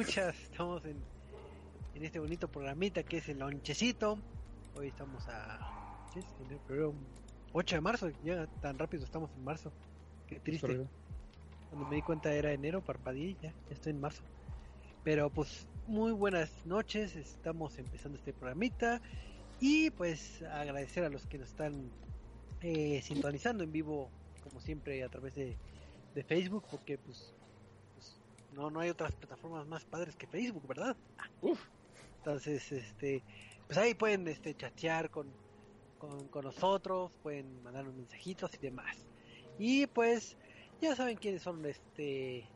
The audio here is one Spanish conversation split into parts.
Escuchas. Estamos en, en este bonito programita que es el lonchecito. Hoy estamos a ¿qué es? En el febrero 8 de marzo. Ya tan rápido estamos en marzo. Qué triste. Cuando me di cuenta era enero, parpadeé y ya, ya estoy en marzo. Pero pues muy buenas noches. Estamos empezando este programita. Y pues agradecer a los que nos están eh, sintonizando en vivo, como siempre, a través de, de Facebook, porque pues, no, no hay otras plataformas más padres que Facebook, ¿verdad? Uf, Entonces, este, pues ahí pueden este, chatear con, con, con nosotros, pueden mandarnos mensajitos y demás. Y pues, ya saben quiénes son este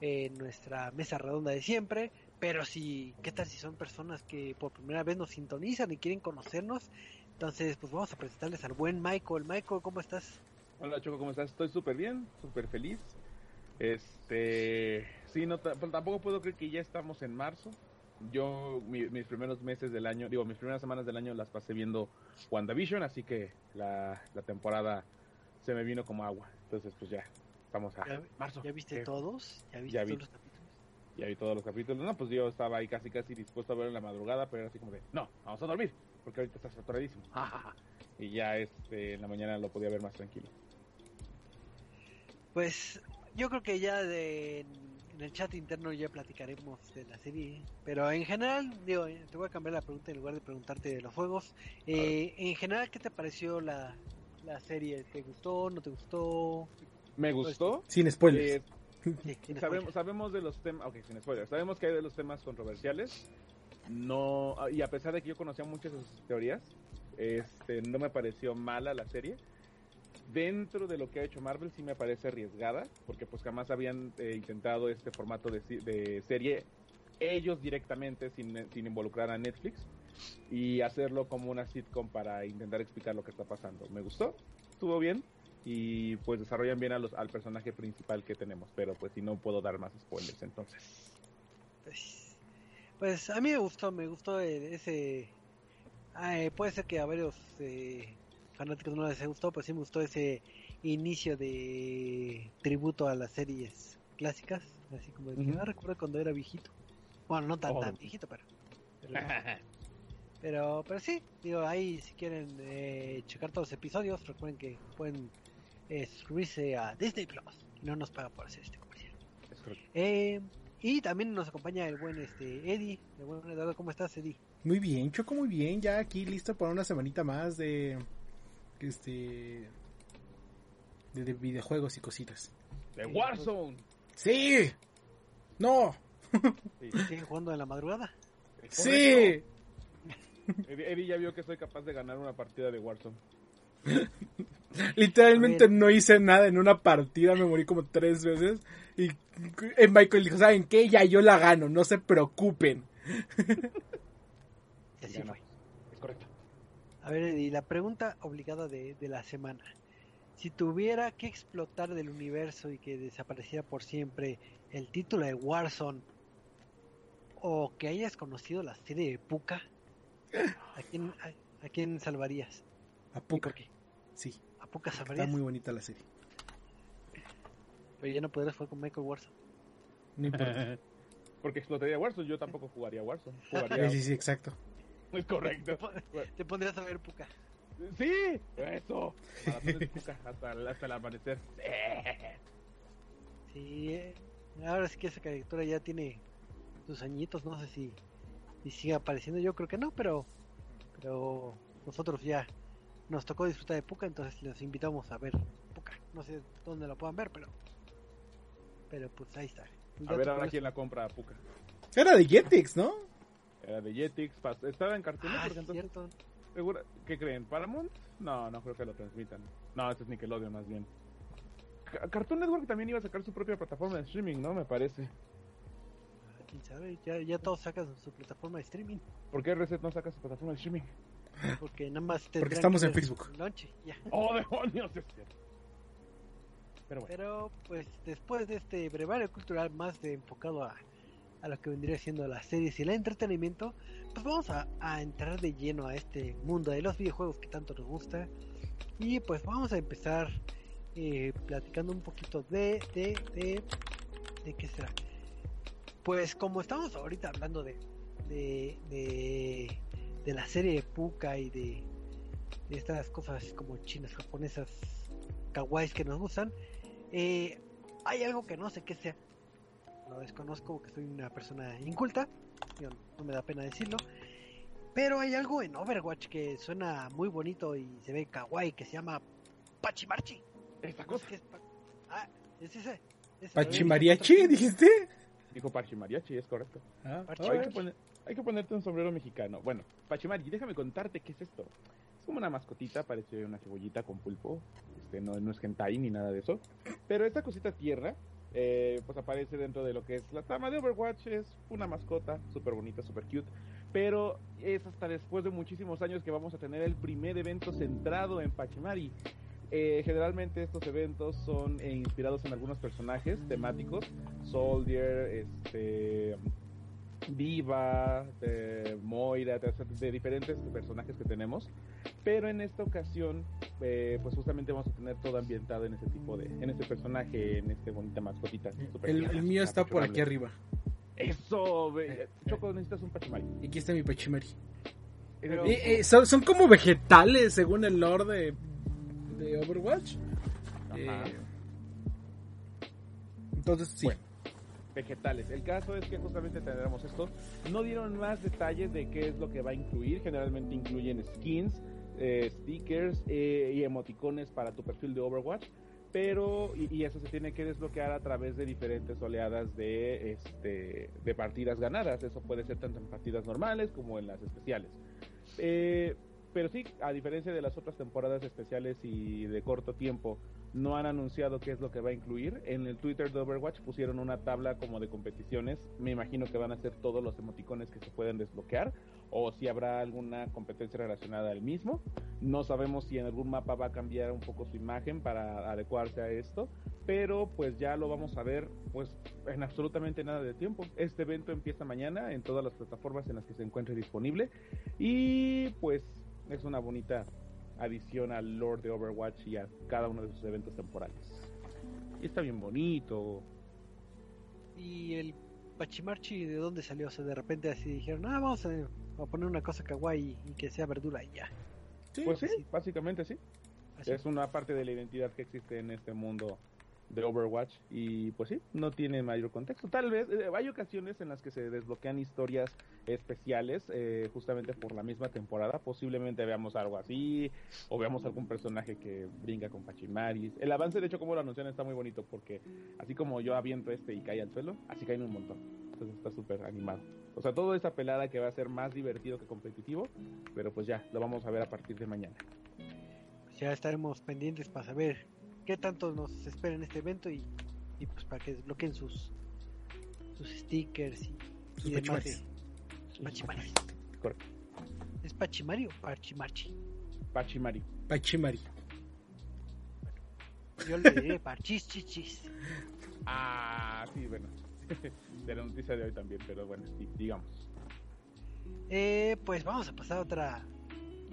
eh, nuestra mesa redonda de siempre. Pero si, ¿qué tal si son personas que por primera vez nos sintonizan y quieren conocernos? Entonces, pues vamos a presentarles al buen Michael. Michael, ¿cómo estás? hola Choco, ¿cómo estás? Estoy súper bien, súper feliz. Este, sí, no, tampoco puedo creer que ya estamos en marzo. Yo, mi- mis primeros meses del año, digo, mis primeras semanas del año las pasé viendo WandaVision, así que la, la temporada se me vino como agua. Entonces, pues ya, estamos a ¿Ya, marzo. ya viste todos? ¿Ya viste Ya vi. todos los capítulos? Ya vi todos los capítulos. No, pues yo estaba ahí casi, casi dispuesto a ver en la madrugada, pero era así como de, no, vamos a dormir, porque ahorita está saturadísimo. y ya este, en la mañana lo podía ver más tranquilo. Pues yo creo que ya de, en el chat interno ya platicaremos de la serie, pero en general, digo, te voy a cambiar la pregunta en lugar de preguntarte de los juegos. Eh, en general, ¿qué te pareció la, la serie? ¿Te gustó? ¿No te gustó? Me gustó. Sin spoilers. eh, Sí, sin sabemos, sabemos de los temas, ok, sin spoilers, sabemos que hay de los temas controversiales. No, y a pesar de que yo conocía muchas de sus teorías, este, no me pareció mala la serie. Dentro de lo que ha hecho Marvel sí me parece arriesgada, porque pues jamás habían eh, intentado este formato de, de serie ellos directamente sin, sin involucrar a Netflix y hacerlo como una sitcom para intentar explicar lo que está pasando. Me gustó, estuvo bien y pues desarrollan bien a los, al personaje principal que tenemos, pero pues si no puedo dar más spoilers entonces. Pues, pues a mí me gustó, me gustó eh, ese... ah, eh, puede ser que a varios eh, fanáticos no les gustó, pero sí me gustó ese inicio de tributo a las series clásicas, así como de que Ujú. ah, recuerdo cuando era viejito. Bueno, no tan, Oh. tan viejito, pero... Pero, pero, pero sí, digo, ahí si quieren eh, checar todos los episodios, recuerden que pueden eh, suscribirse a Disney Plus. No nos paga por hacer este comercial. Eh, y también nos acompaña el buen este Eddie. El buen Eduardo, ¿cómo estás, Eddie? Muy bien, Choco, muy bien. Ya aquí listo para una semanita más de. Este. De, de videojuegos y cositas. De Warzone. ¡Sí! ¡No! ¿Siguen jugando en la madrugada? ¡Sí! Eddie, Eddie ya vio que soy capaz de ganar una partida de Warzone. Literalmente no hice nada en una partida, me morí como tres veces. Y eh, Michael dijo: ¿Saben qué? Ya yo la gano, no se preocupen. Y así fue. A ver, Eddie, la pregunta obligada de, de la semana. Si tuviera que explotar del universo y que desapareciera por siempre el título de Warzone, o que hayas conocido la serie de Puka, ¿a quién, a, a quién salvarías? A ¿Y Puka. por qué? Sí, ¿A Puka está salvarías? muy bonita la serie. Pero ya no podrás jugar con Michael Warzone. No importa. Porque explotaría Warzone, yo tampoco jugaría Warzone. Jugaría... Sí, sí, sí, exacto. Es correcto. Te pondrías a ver Puka. Sí, eso. Cuca hasta, el- hasta el amanecer. Sí, eh, ahora sí que esa caricatura ya tiene sus añitos, no sé si, si sigue apareciendo, yo creo que no, pero pero nosotros ya nos tocó disfrutar de Puka, entonces les invitamos a ver Puka. No sé dónde lo puedan ver, pero pero pues ahí está. A ver ahora quién la compra a Puka. Era de Jetix, ¿no? Era de Jetix, pas- estaba en Cartoon Ah, entonces, cierto. ¿segura? ¿qué creen? ¿Paramount? No, no creo que lo transmitan. No, ese es Nickelodeon más bien. Ca- Cartoon Network también iba a sacar su propia plataforma de streaming, ¿no? Me parece. Ah, quién sabe, ya, ya todos sacan su plataforma de streaming. ¿Por qué Reset no saca su plataforma de streaming? Porque nada más Porque estamos que en Facebook. lonche, ya. ¡Oh, demonios! Es cierto. Pero bueno. Pero pues después de este brevario cultural más de enfocado a, a lo que vendría siendo las series y el entretenimiento, pues vamos a, entrar de lleno a este mundo de los videojuegos que tanto nos gusta. Y pues vamos a empezar eh, platicando un poquito de, de, de, de qué será. Pues como estamos ahorita hablando de, de, de, de la serie de Puka y de, de estas cosas como chinas, japonesas, kawaiis que nos gustan, eh, hay algo que no sé qué sea. Lo desconozco porque soy una persona inculta. yo- no me da pena decirlo. Pero hay algo en Overwatch que suena muy bonito y se ve kawaii que se llama Pachimarchi. ¿Esta cosa? qué es pa- Ah, es ese. ese. ¿Pachimariachi, dijiste? Dijo Pachimariachi, es correcto. Ah, Hay que, poner- hay que ponerte un sombrero mexicano. Bueno, Pachimari, déjame contarte qué es esto. Es como una mascotita, parece una cebollita con pulpo. Este, no, no es hentai ni nada de eso. Pero esta cosita tierra, eh, pues aparece dentro de lo que es la trama de Overwatch. Es una mascota, súper bonita, súper cute. Pero es hasta después de muchísimos años que vamos a tener el primer evento centrado en Pachimari. Eh, generalmente estos eventos son eh, inspirados en algunos personajes temáticos. Soldier, este, Viva, de Moira, de, de diferentes personajes que tenemos. Pero en esta ocasión, eh, pues justamente vamos a tener todo ambientado en ese tipo de, en este personaje, en este bonita mascotita. El, mío está por aquí arriba. Eso, ve- Choco, necesitas un pachimari. Y aquí está mi Pachimari. Pero- Eh, eh, son, son como vegetales según el lore de, de Overwatch. Ajá. Eh, entonces, sí. Bueno. Vegetales. El caso es que justamente tendremos esto. No dieron más detalles de qué es lo que va a incluir. Generalmente incluyen skins, eh, stickers eh, y emoticones para tu perfil de Overwatch. Pero, y, eso se tiene que desbloquear a través de diferentes oleadas de, este, de partidas ganadas. Eso puede ser tanto en partidas normales como en las especiales. Eh, pero sí, a diferencia de las otras temporadas especiales y de corto tiempo, no han anunciado qué es lo que va a incluir. En el Twitter de Overwatch pusieron una tabla como de competiciones. Me imagino que van a ser todos los emoticones que se pueden desbloquear o si habrá alguna competencia relacionada al mismo. No sabemos si en algún mapa va a cambiar un poco su imagen para adecuarse a esto, pero pues ya lo vamos a ver pues en absolutamente nada de tiempo. Este evento empieza mañana en todas las plataformas en las que se encuentre disponible y pues es una bonita adición al lore de Overwatch y a cada uno de sus eventos temporales. Y está bien bonito. Y el Pachimarchi, ¿de dónde salió? O sea, de repente así dijeron, ah, vamos a, a poner una cosa kawaii y que sea verdura y ya. Sí, Pues sí, sí. básicamente sí. Así. Es una parte de la identidad que existe en este mundo de Overwatch y pues sí, no tiene mayor contexto. Tal vez eh, hay ocasiones en las que se desbloquean historias especiales eh, justamente por la misma temporada. Posiblemente veamos algo así o veamos algún personaje que brinca con Pachimaris. El avance de hecho como lo anuncian está muy bonito porque así como yo aviento este y cae al suelo, así caen un montón. Entonces está súper animado. O sea, todo esa pelada que va a ser más divertido que competitivo, pero pues ya, lo vamos a ver a partir de mañana. Ya estaremos pendientes para saber qué tanto nos espera en este evento y, y pues para que desbloqueen sus sus stickers y, Sus y demás de- sus pachimaris. Correcto. ¿Es Pachimari o Pachimarchi? Pachimari. Pachimari. Yo le diré Parchichichis. Ah, sí, bueno. de la noticia de hoy también, pero bueno, sí, digamos. Eh, pues vamos a pasar a otra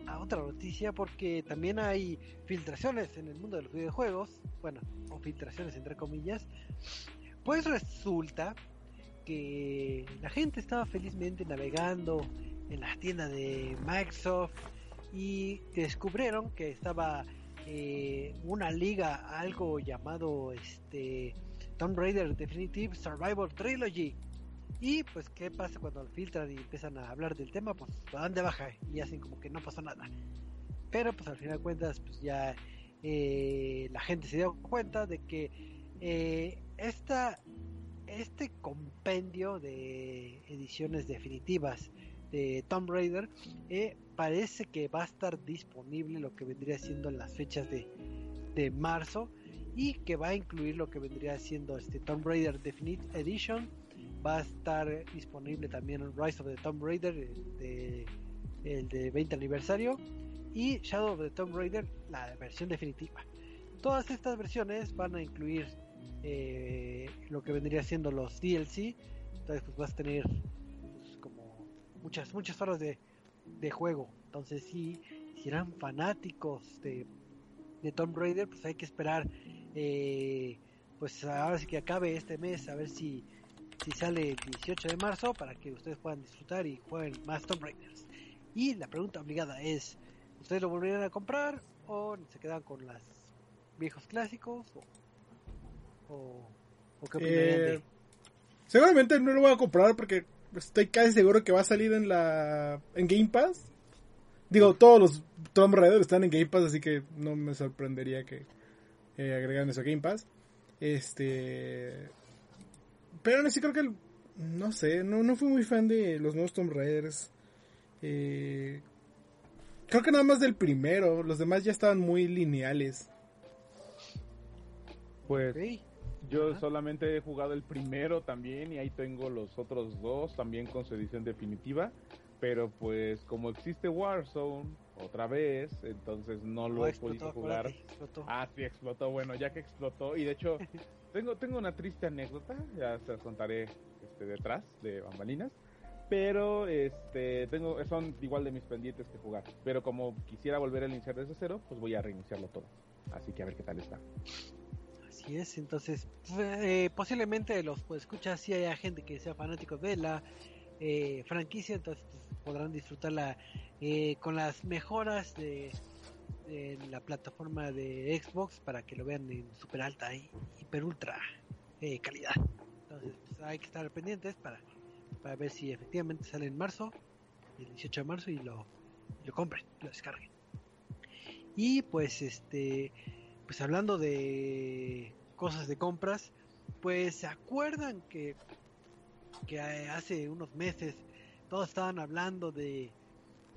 a otra noticia porque también hay filtraciones en el mundo de los videojuegos, bueno, o filtraciones entre comillas. Pues resulta que la gente estaba felizmente navegando en la tienda de Microsoft y descubrieron que estaba eh, una liga algo llamado este Tomb Raider Definitive Survival Trilogy. Y pues, ¿qué pasa cuando filtran y empiezan a hablar del tema? Pues lo dan de baja y hacen como que no pasó nada. Pero pues al final de cuentas, pues ya eh, la gente se dio cuenta de que eh, esta, este compendio de ediciones definitivas de Tomb Raider eh, parece que va a estar disponible lo que vendría siendo en las fechas de, de marzo y que va a incluir lo que vendría siendo este Tomb Raider Definite Edition va a estar disponible también Rise of the Tomb Raider de, el de 20 aniversario y Shadow of the Tomb Raider la versión definitiva. Todas estas versiones van a incluir eh, lo que vendría siendo los DLC entonces pues vas a tener pues, como muchas muchas horas de, de juego. Entonces si, si eran fanáticos de, de Tomb Raider pues hay que esperar eh, pues ahora sí que acabe este mes a ver si, si sale el 18 de marzo para que ustedes puedan disfrutar y jueguen más Tomb Raiders. Y la pregunta obligada es, ¿ustedes lo volverían a comprar o se quedan con los viejos clásicos? ¿O, o, o qué Eh, de- seguramente no lo voy a comprar porque estoy casi seguro que va a salir en la en Game Pass. Digo, todos los Tomb Raider están en Game Pass, así que no me sorprendería que eh, agregaran eso a Game Pass. Este. Pero aún así creo que. el- no sé, no, no fui muy fan de los nuevos Tomb Raiders. Eh, creo que nada más del primero. Los demás ya estaban muy lineales. Pues yo Ajá. solamente he jugado el primero también y ahí tengo los otros dos también con su edición definitiva. Pero pues como existe Warzone otra vez, entonces no lo he explotó, podido jugar. explotó. Ah, sí, explotó. Bueno, ya que explotó. Y de hecho, tengo, tengo una triste anécdota. Ya se las contaré este, detrás de bambalinas. Pero este tengo son igual de mis pendientes que jugar. Pero como quisiera volver a iniciar desde cero, pues voy a reiniciarlo todo. Así que a ver qué tal está. Así es, entonces eh, posiblemente los pues, escuchas si haya gente que sea fanático de la eh, franquicia, entonces pues, podrán disfrutarla eh, con las mejoras de, de la plataforma de Xbox para que lo vean en super alta y hiper ultra eh, calidad. Entonces pues, hay que estar pendientes para, para ver si efectivamente sale en marzo, el 18 de marzo y lo, lo compren, lo descarguen. Y pues este pues hablando de cosas de compras, pues se acuerdan que, que hace unos meses todos estaban hablando de,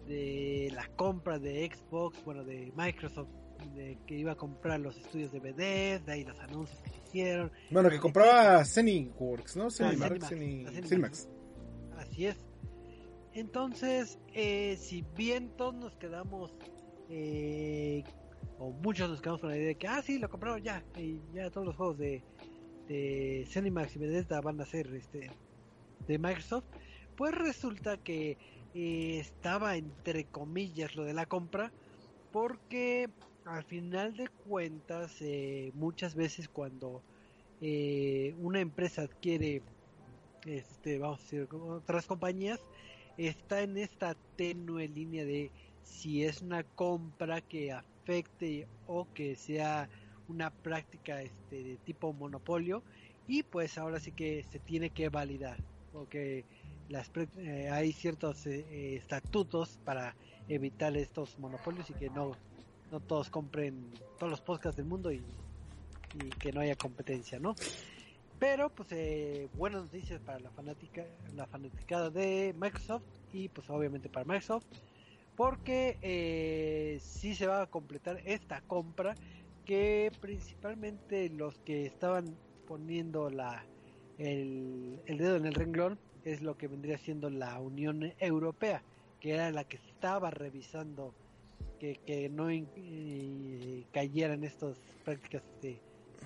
de la compra de Xbox, bueno, de Microsoft, de que iba a comprar los estudios de Bethesda, de ahí los anuncios que se hicieron, Bueno, que compraba Zeniworks, ¿no? La Zenimax. Zenimax. Así es. Entonces, eh, si bien todos nos quedamos, eh, o muchos nos quedamos con la idea de que, ah, sí, lo compraron ya, y ya todos los juegos de, de Zenimax y Bethesda van a ser este, de Microsoft, pues resulta que eh, estaba entre comillas lo de la compra, porque al final de cuentas, eh, muchas veces cuando eh, una empresa adquiere este, vamos a decir, otras compañías, está en esta tenue línea de si es una compra que afecte o que sea una práctica este, de tipo monopolio y pues ahora sí que se tiene que validar porque eh, hay ciertos eh, eh, estatutos para evitar estos monopolios y que no no todos compren todos los podcasts del mundo y, que no haya competencia, ¿no? Pero pues buenas noticias para la fanática, la fanaticada de Microsoft y pues obviamente para Microsoft porque eh, sí se va a completar esta compra que principalmente los que estaban poniendo la el, el dedo en el renglón es lo que vendría siendo la Unión Europea que era la que estaba revisando que, que no eh, cayeran estas prácticas de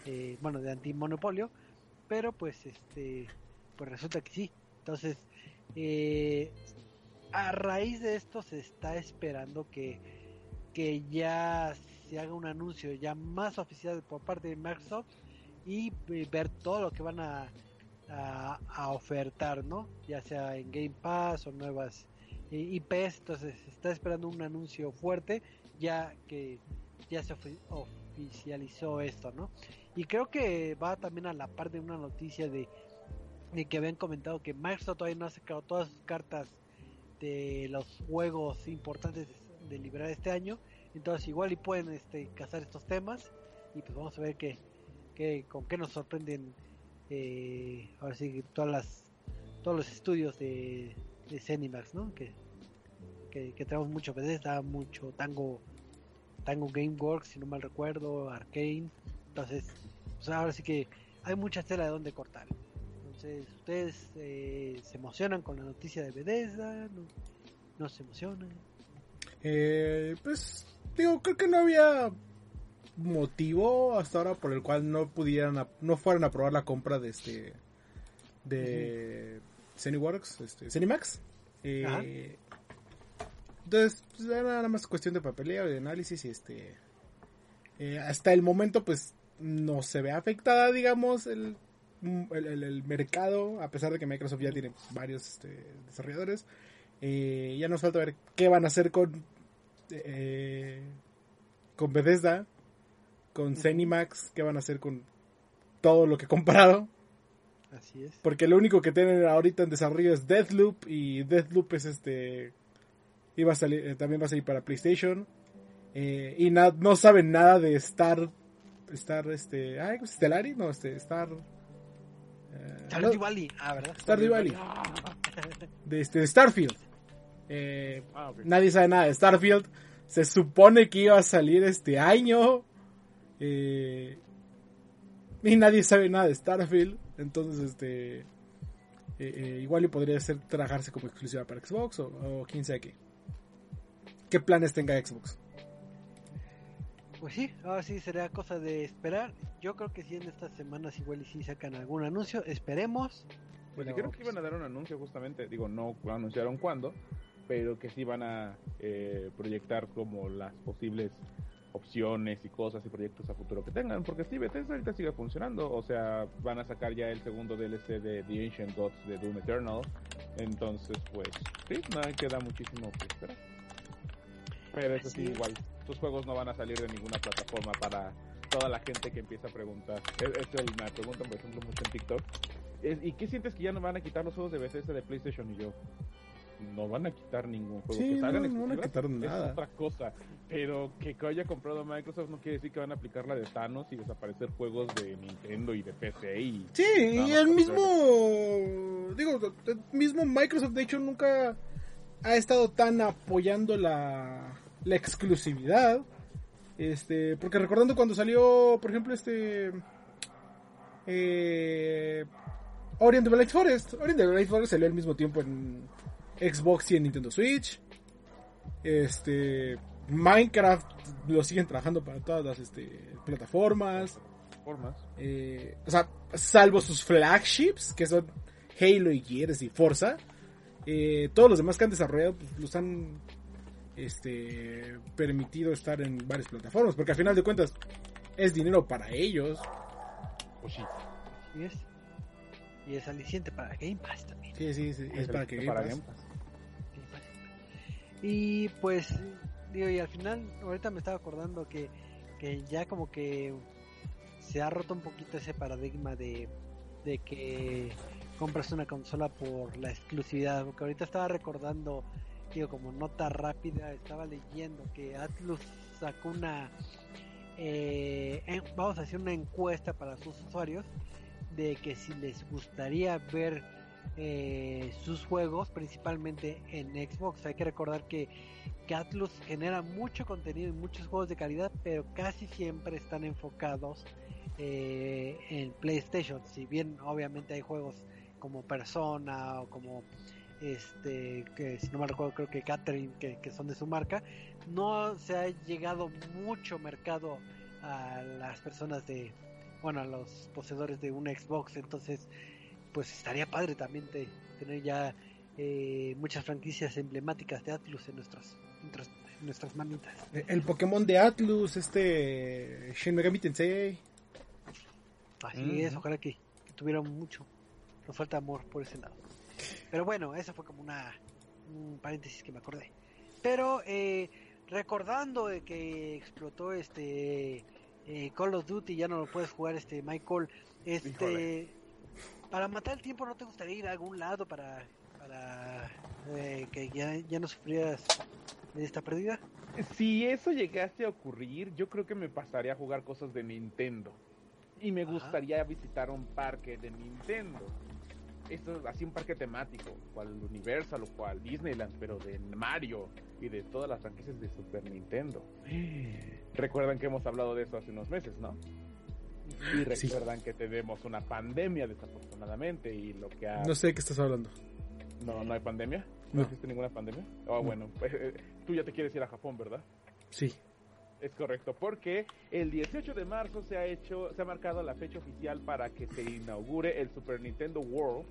eh, bueno de antimonopolio pero pues este pues resulta que sí. Entonces eh, a raíz de esto se está esperando que que ya se haga un anuncio ya más oficial por parte de Microsoft y eh, ver todo lo que van a, a, a ofertar, ¿no? Ya sea en Game Pass o nuevas eh, IPs, entonces está esperando un anuncio fuerte ya que ya se ofi- of- oficializó esto, ¿no? Y creo que va también a la par de una noticia de, de que habían comentado que Microsoft todavía no ha sacado todas sus cartas de los juegos importantes de liberar este año. Entonces igual y pueden este, cazar estos temas y pues vamos a ver qué, qué con qué nos sorprenden eh, ahora sí todas las todos los estudios de, de ¿no? Que, que, que tenemos mucho Bethesda, mucho Tango Tango Gameworks, si no mal recuerdo, Arcane. Entonces, pues ahora sí que hay mucha tela de donde cortar. Entonces, ustedes eh, se emocionan con la noticia de Bethesda, no, no se emocionan. Eh, pues, digo, creo que no había motivo hasta ahora por el cual no pudieran, no fueran a probar la compra de este, de Zeniworks, este, Zenimax. Eh, entonces, pues, era nada más cuestión de papeleo y de análisis y este, eh, hasta el momento, pues, no se ve afectada, digamos, el, el, el- el mercado, a pesar de que Microsoft ya tiene pues, varios este, desarrolladores. Eh, ya nos falta ver qué van a hacer con eh, con Bethesda, con Zenimax, qué van a hacer con todo lo que compraron. Así es. Porque lo único que tienen ahorita en desarrollo es Deathloop y Deathloop es este iba a salir eh, también va a salir para PlayStation. Eh, y na- no saben nada de Star Star este ay Stellaris no este Star eh, no, Valley, ah, ¿verdad? Stardew Valley de este Starfield. Eh, Ah, nadie sabe nada de Starfield. Se supone que iba a salir este año eh, y nadie sabe nada de Starfield entonces este eh, eh, igual y podría ser trabajarse como exclusiva para Xbox o, o quién sabe qué qué planes tenga Xbox Pues sí, ahora sí será cosa de esperar. Yo creo que sí en estas semanas igual y sí sacan algún anuncio, esperemos. Pues Pero, dijeron que iban a dar un anuncio justamente, digo, no anunciaron cuándo, pero que sí van a eh, proyectar como las posibles opciones y cosas y proyectos a futuro que tengan, porque sí, Bethesda ahorita sigue funcionando, o sea, van a sacar ya el segundo DLC de The Ancient Gods de Doom Eternal, entonces pues sí, no queda muchísimo que esperar. Pero eso sí, igual, sus juegos no van a salir de ninguna plataforma para toda la gente que empieza a preguntar. Es, es el- me preguntan, por ejemplo, mucho en TikTok, ¿Y qué sientes que ya no van a quitar los juegos de Bethesda de PlayStation? Y yo, no van a quitar ningún juego Sí, que salgan no, no van a quitar nada. Es otra cosa. Pero que haya comprado Microsoft no quiere decir que van a aplicar la de Thanos y desaparecer juegos de Nintendo y de PC. Y Sí, y el mismo, digo, el mismo Microsoft de hecho nunca ha estado tan apoyando la, la exclusividad. Este, porque recordando cuando salió, por ejemplo, este eh, Ori and the Blind Forest, Ori and the Blind Forest salió al mismo tiempo en Xbox y en Nintendo Switch. Este, Minecraft lo siguen trabajando para todas las este, plataformas. formas. Eh, o sea, salvo sus flagships, que son Halo y Gears y Forza, eh, todos los demás que han desarrollado pues, los han este, permitido estar en varias plataformas, porque al final de cuentas es dinero para ellos. Pues sí. Así es. Y es aliciente para Game Pass también. Sí, sí, sí, es para que Game para Pass- Game Pass. Y pues, digo, y al final, ahorita me estaba acordando que, que ya como que se ha roto un poquito ese paradigma de, de que compras una consola por la exclusividad. Porque ahorita estaba recordando, digo, como nota rápida, estaba leyendo que Atlus sacó una. eh, vamos a hacer una encuesta para sus usuarios de que si les gustaría ver eh, sus juegos, principalmente en Xbox. Hay que recordar que, que Atlus genera mucho contenido y muchos juegos de calidad, pero casi siempre están enfocados eh, en PlayStation. Si bien obviamente hay juegos como Persona o como este que si no me recuerdo creo que Catherine que, que son de su marca no se ha llegado mucho mercado a las personas de bueno a los poseedores de un Xbox entonces pues estaría padre también de tener ya eh, muchas franquicias emblemáticas de Atlus en nuestras en nuestras, manitas El Pokémon de Atlus, este Shin Megami Tensei. así Mm. es ojalá que, que tuvieran mucho nos falta amor por ese lado pero bueno esa fue como una un paréntesis que me acordé pero eh, recordando de que explotó este eh, Call of Duty ya no lo puedes jugar, este Michael. Este, Híjole. Para matar el tiempo, ¿no te gustaría ir a algún lado para, para eh, que ya, ya no sufrieras de esta pérdida? Si eso llegase a ocurrir, yo creo que me pasaría a jugar cosas de Nintendo. Y me Ajá. gustaría visitar un parque de Nintendo. Esto así un parque temático, cual Universal o cual Disneyland, pero de Mario y de todas las franquicias de Super Nintendo. Recuerdan que hemos hablado de eso hace unos meses, ¿no? Y Sí. recuerdan que tenemos una pandemia desafortunadamente y lo que ha... No sé de qué estás hablando. No, no hay pandemia. No, No. existe ninguna pandemia. Ah, bueno, pues, eh, tú ya te quieres ir a Japón, ¿verdad? Sí. Es correcto, porque el 18 de marzo se ha hecho, se ha marcado la fecha oficial para que se inaugure el Super Nintendo World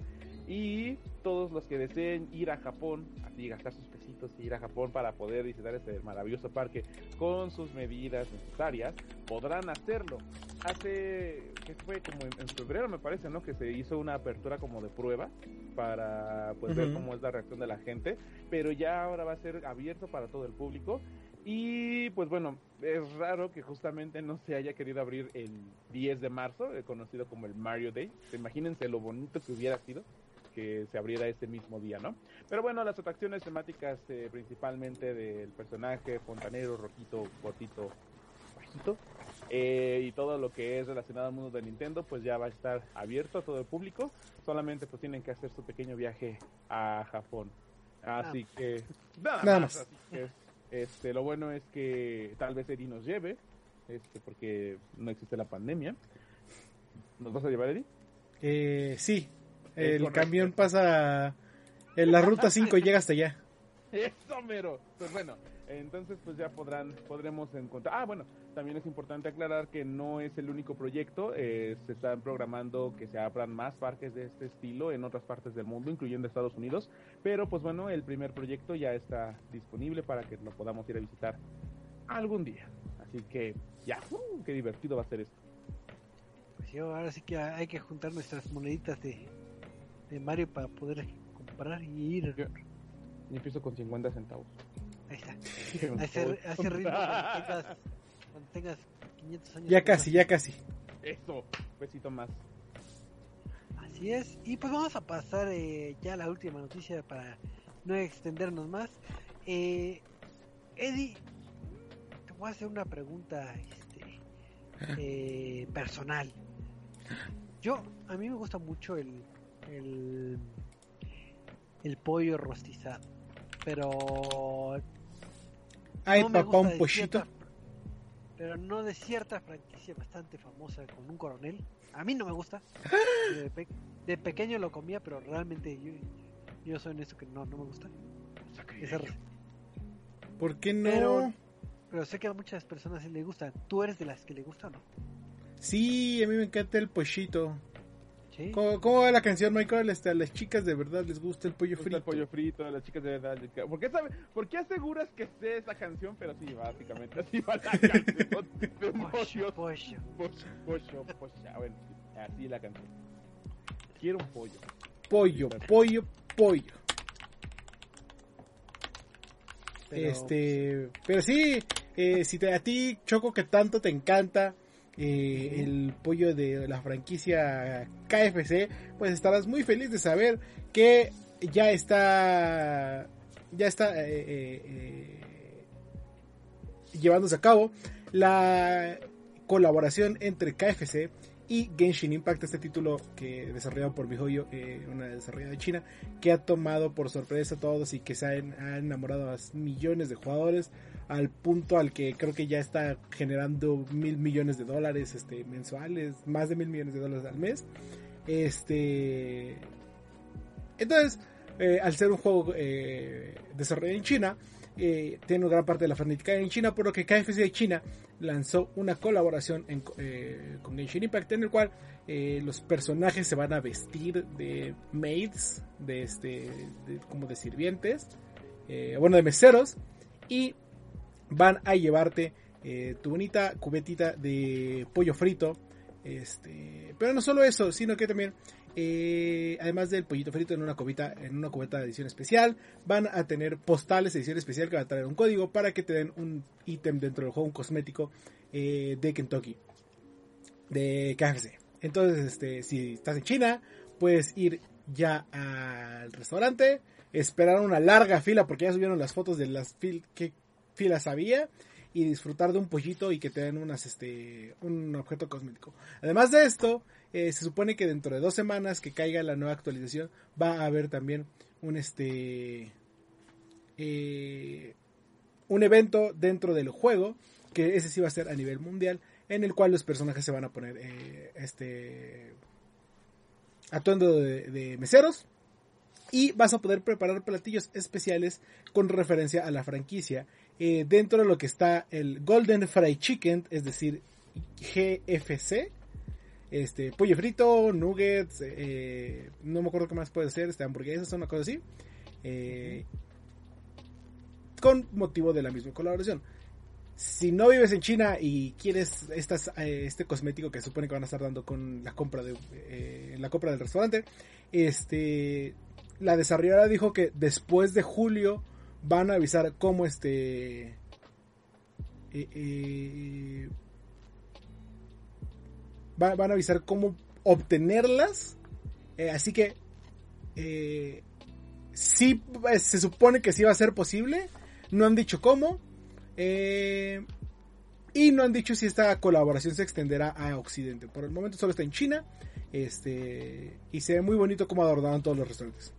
y todos los que deseen ir a Japón, así gastar sus pesitos y ir a Japón para poder visitar este maravilloso parque con sus medidas necesarias, podrán hacerlo. Hace, que fue como en, en febrero me parece, ¿no? Que se hizo una apertura como de prueba para pues ver cómo es la reacción de la gente, pero ya ahora va a ser abierto para todo el público y pues bueno, es raro que justamente no se haya querido abrir el 10 de marzo, eh, conocido como el Mario Day. Imagínense lo bonito que hubiera sido que se abriera ese mismo día, ¿no? Pero bueno, las atracciones temáticas eh, principalmente del personaje fontanero, rojito, gotito, bajito, eh, y todo lo que es relacionado al mundo de Nintendo, pues ya va a estar abierto a todo el público. Solamente pues tienen que hacer su pequeño viaje a Japón. Así que nada, Nada más. más. Así que, este, lo bueno es que tal vez Eddie nos lleve, este, porque no existe la pandemia. ¿Nos vas a llevar, Eddie? Eh, sí. El correcto. camión pasa en la ruta 5 y llega hasta allá. Eso, mero. Pues bueno, entonces pues ya podrán, podremos encontrar. Ah, bueno, también es importante aclarar que no es el único proyecto. eh, se están programando que se abran más parques de este estilo en otras partes del mundo, incluyendo Estados Unidos. Pero pues bueno, el primer proyecto ya está disponible para que lo podamos ir a visitar algún día. Así que ya, ¡uh! qué divertido va a ser esto. Pues yo ahora sí que hay que juntar nuestras moneditas de, de Mario para poder comprar y ir. Yo- Y empiezo con 50 centavos. Ahí está. A ese ritmo cuando tengas, cuando tengas 500 años. Ya casi, ya casi. Eso, un besito más. Así es. Y pues vamos a pasar eh, ya a la última noticia para no extendernos más. Eh, Eddie, te voy a hacer una pregunta este, eh, personal. Yo, a mí me gusta mucho el, el, el pollo rostizado. Pero Ay, no papá, gusta un pollito. pero no de cierta franquicia bastante famosa con un coronel. A mí no me gusta. De, pe- de pequeño lo comía, pero realmente yo, yo soy honesto que no, no me gusta. Esa ¿Por qué no? Pero- pero sé que a muchas personas sí le gustan. ¿Tú eres de las que le gusta o no? Sí, a mí me encanta el pollito. Sí. ¿Cómo, cómo va la canción, Michael? Este, a las chicas de verdad les gusta el pollo gusta frito. el pollo frito, las chicas de verdad. ¿Por qué, sabe, ¿Por qué aseguras que sé esa canción? Pero sí, básicamente así va la canción. Pollo, pollo, pollo. pollo. Ah, Bueno, sí, así la canción. Quiero un pollo. Pollo, pollo, pollo. Pero, Este, pero sí, eh, si te, a ti, Choco, que tanto te encanta el pollo de la franquicia KFC, pues estarás muy feliz de saber que ya está, ya está eh, eh, eh, llevándose a cabo la colaboración entre KFC y Genshin Impact, este título que desarrollado por MiHoYo, eh, una desarrolladora china, que ha tomado por sorpresa a todos y que se ha enamorado a millones de jugadores al punto al que creo que ya está generando mil millones de dólares este, mensuales, más de mil millones de dólares al mes. Este, entonces, eh, al ser un juego eh, desarrollado en China, eh, tiene gran parte de la fanática en China, por lo que KFC de China lanzó una colaboración eh, con Genshin Impact en el cual eh, los personajes se van a vestir de maids, de este, como de sirvientes, eh, bueno, de meseros, y van a llevarte tu bonita cubetita de pollo frito. Este, pero no solo eso, sino que también eh, además del pollito frito en una cubita, en una cubeta de edición especial, van a tener postales de edición especial que van a traer un código para que te den un ítem dentro del juego, un cosmético eh, de Kentucky, de KFC. Entonces, este, si estás en China, puedes ir ya al restaurante, esperar una larga fila porque ya subieron las fotos de las fil qué filas había y disfrutar de un pollito y que te den unas este un objeto cosmético. Además de esto, eh, se supone que dentro de dos semanas que caiga la nueva actualización va a haber también un este eh, un evento dentro del juego que ese sí va a ser a nivel mundial en el cual los personajes se van a poner eh, este atuendo de, meseros y vas a poder preparar platillos especiales con referencia a la franquicia dentro de lo que está el Golden Fried Chicken, es decir, GFC. Este, pollo frito, nuggets, eh, no me acuerdo qué más puede ser, este, hamburguesas, una cosa así. Eh, con motivo de la misma colaboración. Si no vives en China y quieres estas, eh, este cosmético que supone que van a estar dando con la compra de eh, la compra del restaurante, este la desarrolladora dijo que después de julio van a avisar cómo este eh, eh, va- van a avisar cómo obtenerlas. Eh, así que eh, sí eh, se supone que sí va a ser posible. No han dicho cómo. Eh, y no han dicho si esta colaboración se extenderá a Occidente. Por el momento solo está en China. Este y se ve muy bonito cómo adornaron todos los restaurantes.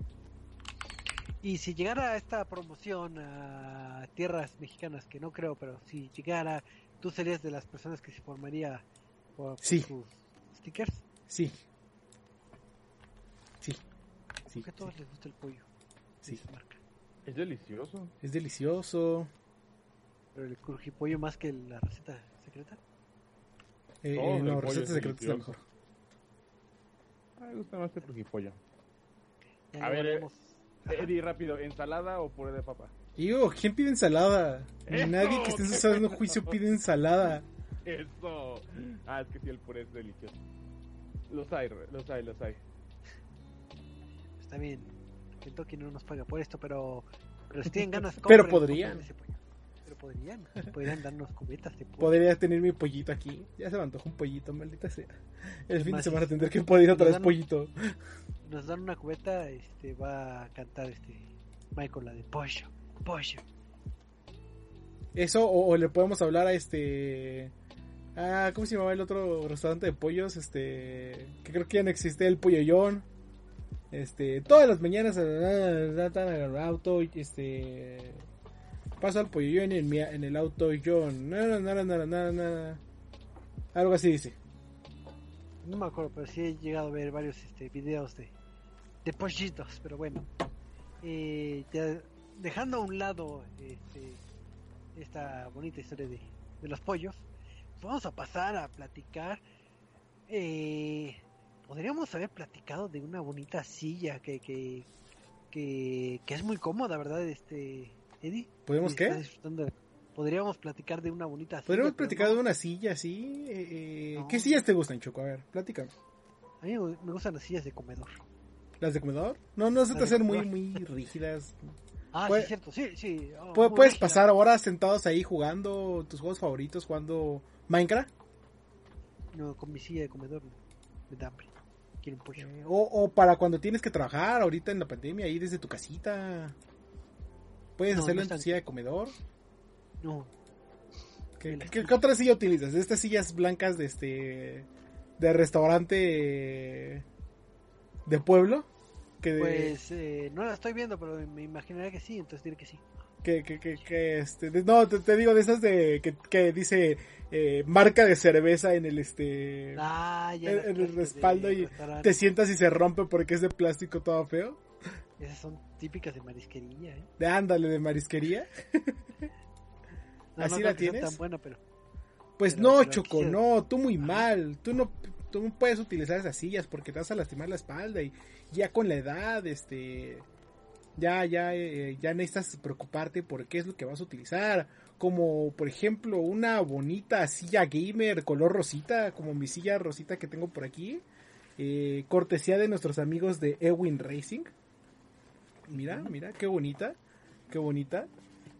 Y si llegara esta promoción a tierras mexicanas, que no creo, pero si llegara, tú serías de las personas que se formaría por, Sí. sus stickers. sí sí sí, Porque a todos sí. les gusta el pollo. Sí. marca. Es delicioso. Es delicioso. Pero el crujipollo más que la receta secreta. Eh, eh, no, pollo recetas es mejor. A mí me gusta más el crujipollo. Ya A ver, eh. Eddie, rápido, ¿ensalada o puré de papa? Y yo, ¿quién pide ensalada? Nadie que esté sano juicio pide ensalada. Eso. Ah, es que sí, el puré es delicioso. Los hay, los hay, los hay. Está bien. Kentucky no nos paga por esto, pero, pero si tienen ganas, Pero compren, podrían. ese pollo. Pero podrían. Podrían darnos cubetas de. Podría tener mi pollito aquí. Ya se me antojó un pollito, maldita sea. El fin de semana tendré que poder ir otra nos vez dan- pollito. Nos dan una cubeta, este va a cantar este Michael la de pollo, pollo. Eso, o, o le podemos hablar a este. Ah, ¿cómo se llamaba el otro restaurante de pollos? Este. Que creo que ya no existe, el Pollollón. Este. Todas las mañanas el auto. Este. Paso al Pollollón en, en el auto. Yo. Nada, nada, nada, nada, nada. Algo así dice. No me acuerdo, pero sí he llegado a ver varios este, videos de, de pollitos, pero bueno. Eh, dejando a un lado este, esta bonita historia de, de los pollos, vamos a pasar a platicar. eh, podríamos haber platicado de una bonita silla que, que, que, que es muy cómoda, ¿verdad? Este, Eddie. ¿Podemos Sí, qué? de- Podríamos platicar de una bonita silla. Podríamos platicar no. de una silla así. eh, eh, No. ¿Qué sillas te gustan, Choco? A ver, platícame. A mí me gustan las sillas de comedor. ¿Las de comedor? No, no se te hacen muy, muy rígidas. Ah, Puede- sí, cierto, sí, sí. oh, Puedes pasar horas sentados ahí jugando tus juegos favoritos, jugando Minecraft. No, con mi silla de comedor no. me da hambre. Quiero un pollo. Eh, o, o para cuando tienes que trabajar ahorita en la pandemia, ahí desde tu casita. Puedes No, hacerlo no en tu silla de comedor. No, ¿Qué, otra silla utilizas? Estas sillas blancas de este. de restaurante. de pueblo. Que, de- pues eh, no la estoy viendo, pero me imaginaría que sí, entonces diré que sí. Que, que, que, que, este. de- no, te, te digo de esas de. que, que dice. eh, marca de cerveza en el este. Ah, ya. en- el respaldo y restaurante. te sientas y se rompe porque es de plástico todo feo. Esas son típicas de marisquería, ¿eh? De ándale, de marisquería. No, ¿Así no la tienes? tan buena, pero Pues Pero- no, pero Choco, no, tú muy mal. Tú no, tú no puedes utilizar esas sillas porque te vas a lastimar la espalda y ya con la edad, este, ya, ya, eh, ya necesitas preocuparte por qué es lo que vas a utilizar. Como, por ejemplo, una bonita silla gamer color rosita, como mi silla rosita que tengo por aquí. eh, cortesía de nuestros amigos de Ewin Racing. Mira, mira, qué bonita, qué bonita.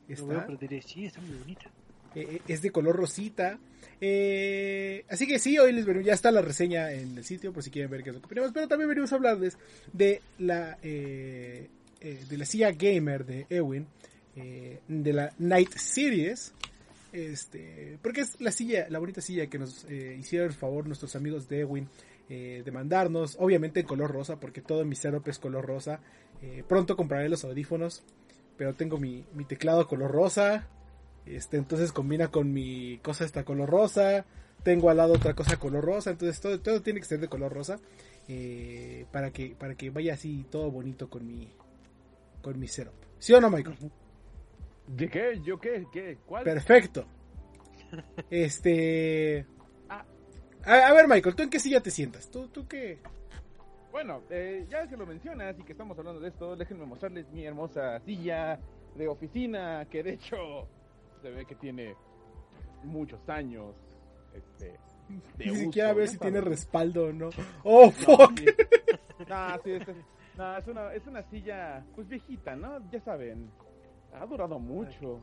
Está, sí, está muy bonita. eh, eh, es de color rosita. Eh, así que sí, hoy les venimos, ya está la reseña en el sitio por si quieren ver qué es lo que opinamos, pero también venimos a hablarles de la eh, eh, de la silla gamer de Ewin, eh, de la Night Series, este, porque es la silla, la bonita silla que nos eh, hicieron el favor nuestros amigos de Ewin de mandarnos, obviamente en color rosa, porque todo mi setup es color rosa. Pronto compraré los audífonos, pero tengo mi, mi teclado color rosa, este, entonces combina con mi cosa esta color rosa. Tengo al lado otra cosa color rosa. Entonces todo, todo tiene que ser de color rosa. para que para que vaya así todo bonito con mi con mi setup. ¿Sí o no, Michael? ¿De qué? ¿Yo qué? ¿Qué? ¿Cuál? Perfecto. Este. Ah. A, a ver, Michael, ¿tú en qué silla te sientas? ¿Tú, tú qué? Bueno, eh, ya que lo mencionas y que estamos hablando de esto, déjenme mostrarles mi hermosa silla de oficina, que de hecho se ve que tiene muchos años. Este, de Ni uso, siquiera ver ¿no? si tiene respaldo o no. ¡Oh, No, fuck! sí. No, sí, es, no, es una, es una silla, pues viejita, ¿no? Ya saben, ha durado mucho.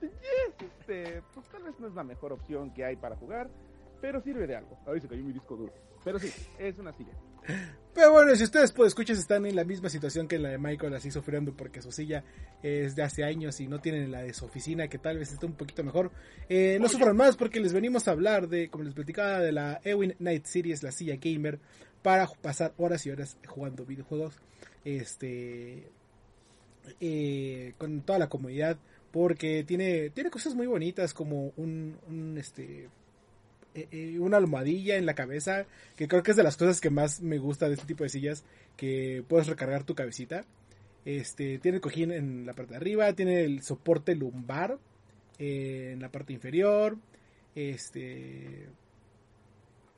Yes, este, pues tal vez no es la mejor opción que hay para jugar, pero sirve de algo. Ahí se cayó mi disco duro. Pero sí, es una silla. Pero bueno, si ustedes pues escuchas están en la misma situación que la de Michael, así sufriendo porque su silla es de hace años y no tienen la de su oficina que tal vez esté un poquito mejor, eh, no sufran más porque les venimos a hablar de, como les platicaba, de la Ewin Night Series, la silla gamer, para pasar horas y horas jugando videojuegos, este, eh, con toda la comodidad, porque tiene, tiene cosas muy bonitas como un, un este, eh, eh, una almohadilla en la cabeza, que creo que es de las cosas que más me gusta de este tipo de sillas, que puedes recargar tu cabecita. Este, tiene el cojín en la parte de arriba, tiene el soporte lumbar en la parte inferior. Este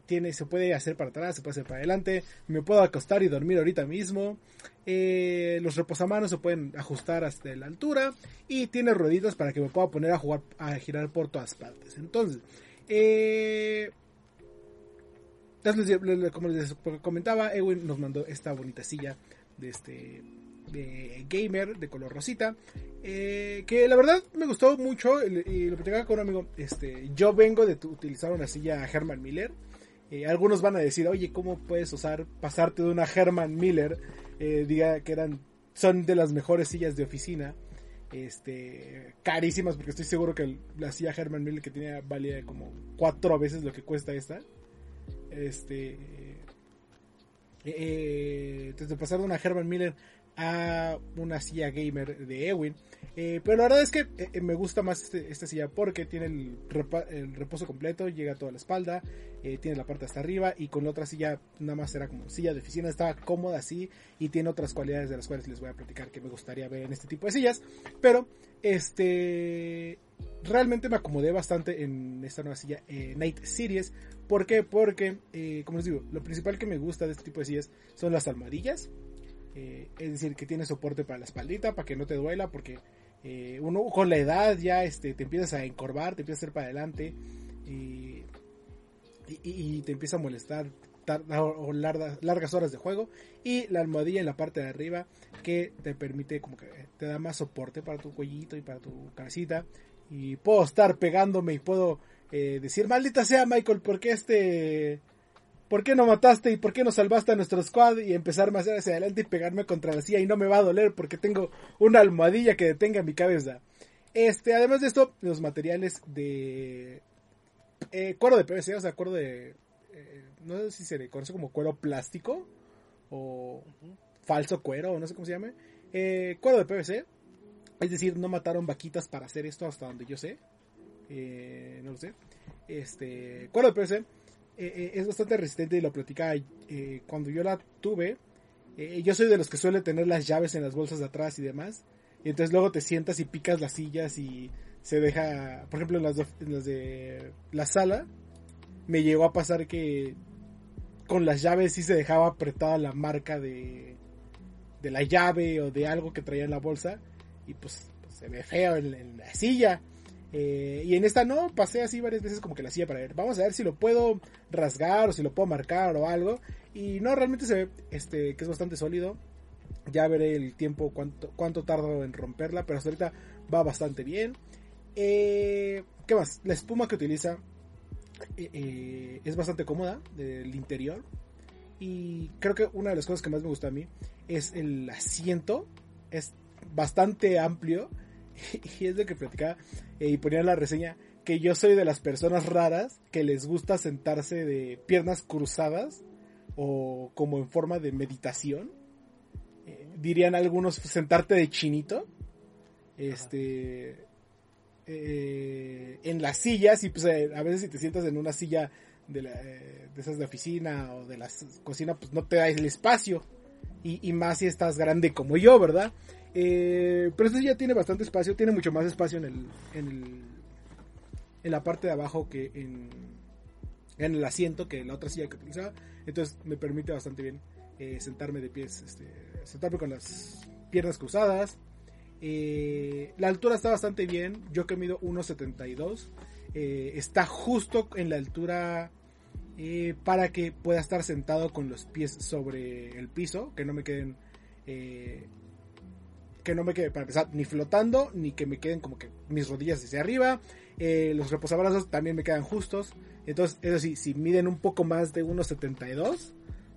tiene, se puede hacer para atrás, se puede hacer para adelante. Me puedo acostar y dormir ahorita mismo. Eh, los reposamanos se pueden ajustar hasta la altura. Y tiene rueditas para que me pueda poner a jugar, a girar por todas partes. Entonces, eh, como les comentaba, Ewin nos mandó esta bonita silla de este de gamer de color rosita eh, que la verdad me gustó mucho y lo platicaba con un amigo este yo vengo de utilizar una silla Herman Miller Eh, algunos van a decir oye cómo puedes usar pasarte de una Herman Miller eh, diga que eran son de las mejores sillas de oficina este carísimas porque estoy seguro que la silla Herman Miller que tenía valía como cuatro veces lo que cuesta esta este eh, entonces pasar de una Herman Miller a una silla gamer de Ewin. Eh, pero la verdad es que eh, eh, me gusta más este- esta silla porque tiene el, reposo completo, llega a toda la espalda, tiene la parte hasta arriba y con la otra silla nada más era como silla de oficina, estaba cómoda así y tiene otras cualidades de las cuales les voy a platicar que me gustaría ver en este tipo de sillas, pero este realmente me acomodé bastante en esta nueva silla Night Series, ¿por qué? Porque como les digo, lo principal que me gusta de este tipo de sillas son las almohadillas, es decir, que tiene soporte para la espaldita, para que no te duela, porque eh, uno con la edad ya este, te empiezas a encorvar, te empiezas a hacer para adelante y, te empieza a molestar tar- o largas, largas horas de juego. Y la almohadilla en la parte de arriba que te permite, como que te da más soporte para tu cuellito y para tu cabecita. Y puedo estar pegándome y puedo eh, decir, maldita sea Michael, ¿por qué este... ¿Por qué no mataste y por qué no salvaste a nuestro squad? Y empezar más hacia adelante y pegarme contra la silla y no me va a doler porque tengo una almohadilla que detenga mi cabeza. Este, además de esto, los materiales de eh, cuero de PVC, o sea, cuero de eh, no sé si se le conoce como cuero plástico o falso cuero o no sé cómo se llame. Eh, cuero de PVC, es decir, no mataron vaquitas para hacer esto hasta donde yo sé. Eh, no lo sé. Este, cuero de PVC eh, eh, es bastante resistente y lo platicaba eh, cuando yo la tuve. eh, yo soy de los que suele tener las llaves en las bolsas de atrás y demás. Y entonces luego te sientas y picas las sillas y se deja, por ejemplo, en las, de, de la sala, me llegó a pasar que con las llaves sí se dejaba apretada la marca de, de la llave o de algo que traía en la bolsa y pues, pues, se ve feo en la silla. Eh, y en esta no, pasé así varias veces como que la silla para ver. Vamos a ver si lo puedo rasgar o si lo puedo marcar o algo. Y no, realmente se ve este, que es bastante sólido. Ya veré el tiempo, cuánto, cuánto tardo en romperla, pero hasta ahorita va bastante bien. Eh, ¿Qué más? La espuma que utiliza eh, es bastante cómoda del interior. Y creo que una de las cosas que más me gusta a mí es el asiento. Es bastante amplio. Y es de que platicaba eh, y ponía en la reseña que yo soy de las personas raras que les gusta sentarse de piernas cruzadas o como en forma de meditación. Eh, dirían algunos sentarte de chinito. Este. eh, en las sillas y pues eh, a veces si te sientas en una silla de, la, de esas de oficina o de la cocina pues no te da el espacio y, y más si estás grande como yo, ¿verdad? Eh, pero esta silla tiene bastante espacio, tiene mucho más espacio en el, en la parte de abajo que en, el asiento que la otra silla que utilizaba. Entonces me permite bastante bien eh, sentarme de pies, este, sentarme con las piernas cruzadas. Eh, la altura está bastante bien. Yo que mido 1.72. eh, está justo en la altura para que pueda estar sentado con los pies sobre el piso. Que no me queden... que no me quede, para empezar, ni flotando, ni que me queden como que mis rodillas hacia arriba. Eh, los reposabrazos también me quedan justos. Entonces, eso sí, si miden un poco más de 1,72,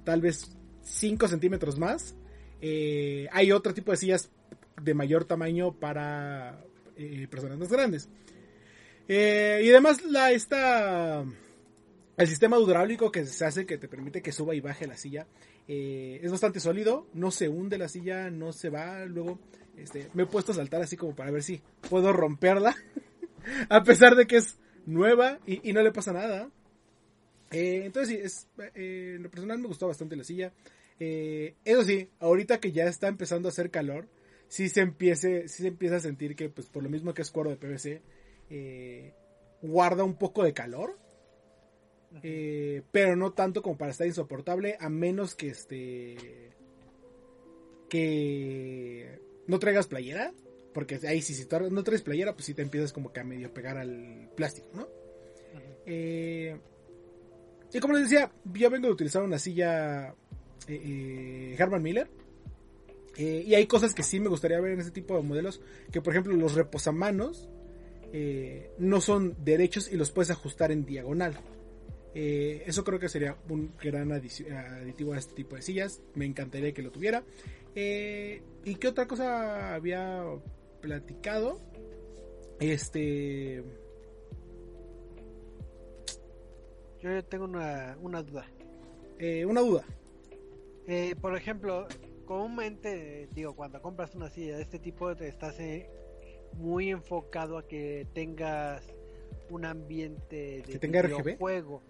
tal vez 5 centímetros más, eh, hay otro tipo de sillas de mayor tamaño para eh, personas más grandes. Y además, la, esta, el sistema hidráulico que se hace que te permite que suba y baje la silla eh, es bastante sólido, no se hunde la silla, no se va. Luego este, me he puesto a saltar así como para ver si puedo romperla, a pesar de que es nueva y, y no le pasa nada. Eh, entonces sí, es, eh, en lo personal me gustó bastante la silla. Eso sí, ahorita que ya está empezando a hacer calor, sí se, empiece, sí se empieza a sentir que pues por lo mismo que es cuero de PVC, guarda un poco de calor. Eh, pero no tanto como para estar insoportable, a menos que este. que no traigas playera. Porque ahí sí, si no traes playera, pues sí te empiezas como que a medio pegar al plástico, ¿no? Eh, y como les decía, yo vengo de utilizar una silla eh, Herman Miller. Y hay cosas que sí me gustaría ver en este tipo de modelos. Que por ejemplo los reposamanos eh, no son derechos y los puedes ajustar en diagonal. Eh, eso creo que sería un gran aditivo a este tipo de sillas. Me encantaría que lo tuviera. Eh, ¿Y qué otra cosa había platicado? Este. Yo tengo una, una duda. eh, una duda. Eh, por ejemplo, comúnmente, digo, cuando compras una silla de este tipo, te estás muy enfocado a que tengas un ambiente de ¿Que tenga RGB? videojuego.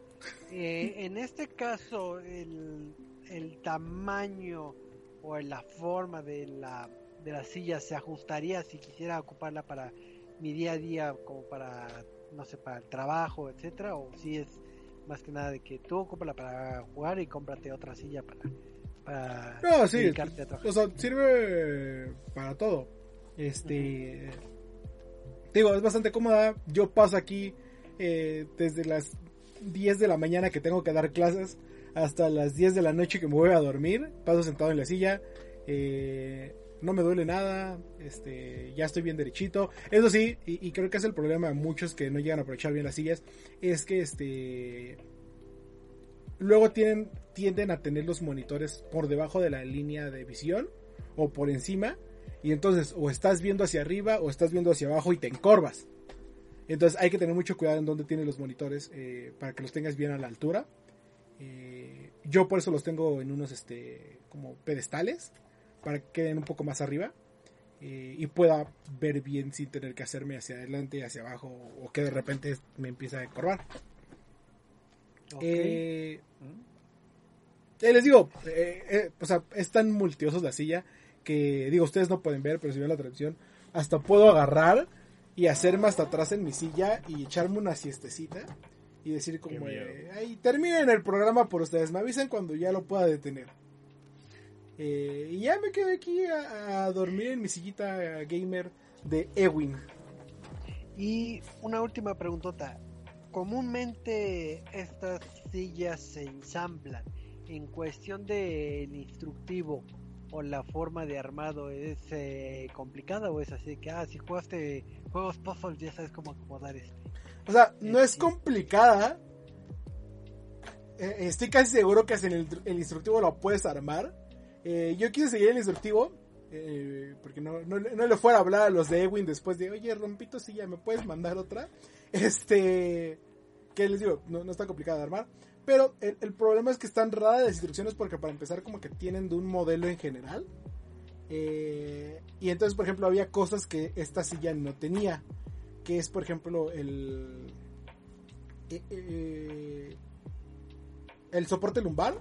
Eh, en este caso, el, el tamaño o la forma de la, de la silla se ajustaría si quisiera ocuparla para mi día a día, como para, no sé, para el trabajo, etcétera, o si es más que nada de que tú ocúpala para jugar y cómprate otra silla para, para No, sí. dedicarte a trabajar. O sea, sirve para todo. Este. Digo, es bastante cómoda. Yo paso aquí eh, desde las 10 de la mañana que tengo que dar clases hasta las 10 de la noche que me voy a dormir. Paso sentado en la silla. eh, no me duele nada. Este, ya estoy bien derechito. Eso sí, y, y creo que es el problema de muchos que no llegan a aprovechar bien las sillas. Es que este. Luego tienen, tienden a tener los monitores por debajo de la línea de visión o por encima. Y entonces o estás viendo hacia arriba o estás viendo hacia abajo y te encorvas. Entonces hay que tener mucho cuidado en dónde tienes los monitores eh, para que los tengas bien a la altura. Eh, yo por eso los tengo en unos este como pedestales para que queden un poco más arriba eh, y pueda ver bien sin tener que hacerme hacia adelante, hacia abajo o que de repente me empiece a encorvar. Ok. Eh, eh, les digo, o sea, es tan multiosos la silla que, digo, ustedes no pueden ver, pero si ven la transmisión, hasta puedo agarrar y hacerme hasta atrás en mi silla y echarme una siestecita y decir como, eh, ay, terminen el programa por ustedes, me avisan cuando ya lo pueda detener. Eh, y ya me quedé aquí a, a dormir en mi sillita gamer de Ewin. Y una última preguntota. Comúnmente estas sillas se ensamblan. En cuestión del instructivo o la forma de armado, ¿es eh, complicada o es así que, ah, si jugaste juegos puzzles ya sabes cómo acomodar este? O sea, no es complicada. Eh, estoy casi seguro que en el, el instructivo lo puedes armar. Eh, yo quise seguir el instructivo. porque no, no, no le fuera a hablar a los de Ewin después de, oye, rompito, si ya me puedes mandar otra. Este. Que les digo, no, no está complicada de armar. Pero el, el problema es que están raras las instrucciones porque para empezar como que tienen de un modelo en general. Eh, y entonces, por ejemplo, había cosas que esta silla no tenía. Que es, por ejemplo, el... eh, eh, el soporte lumbar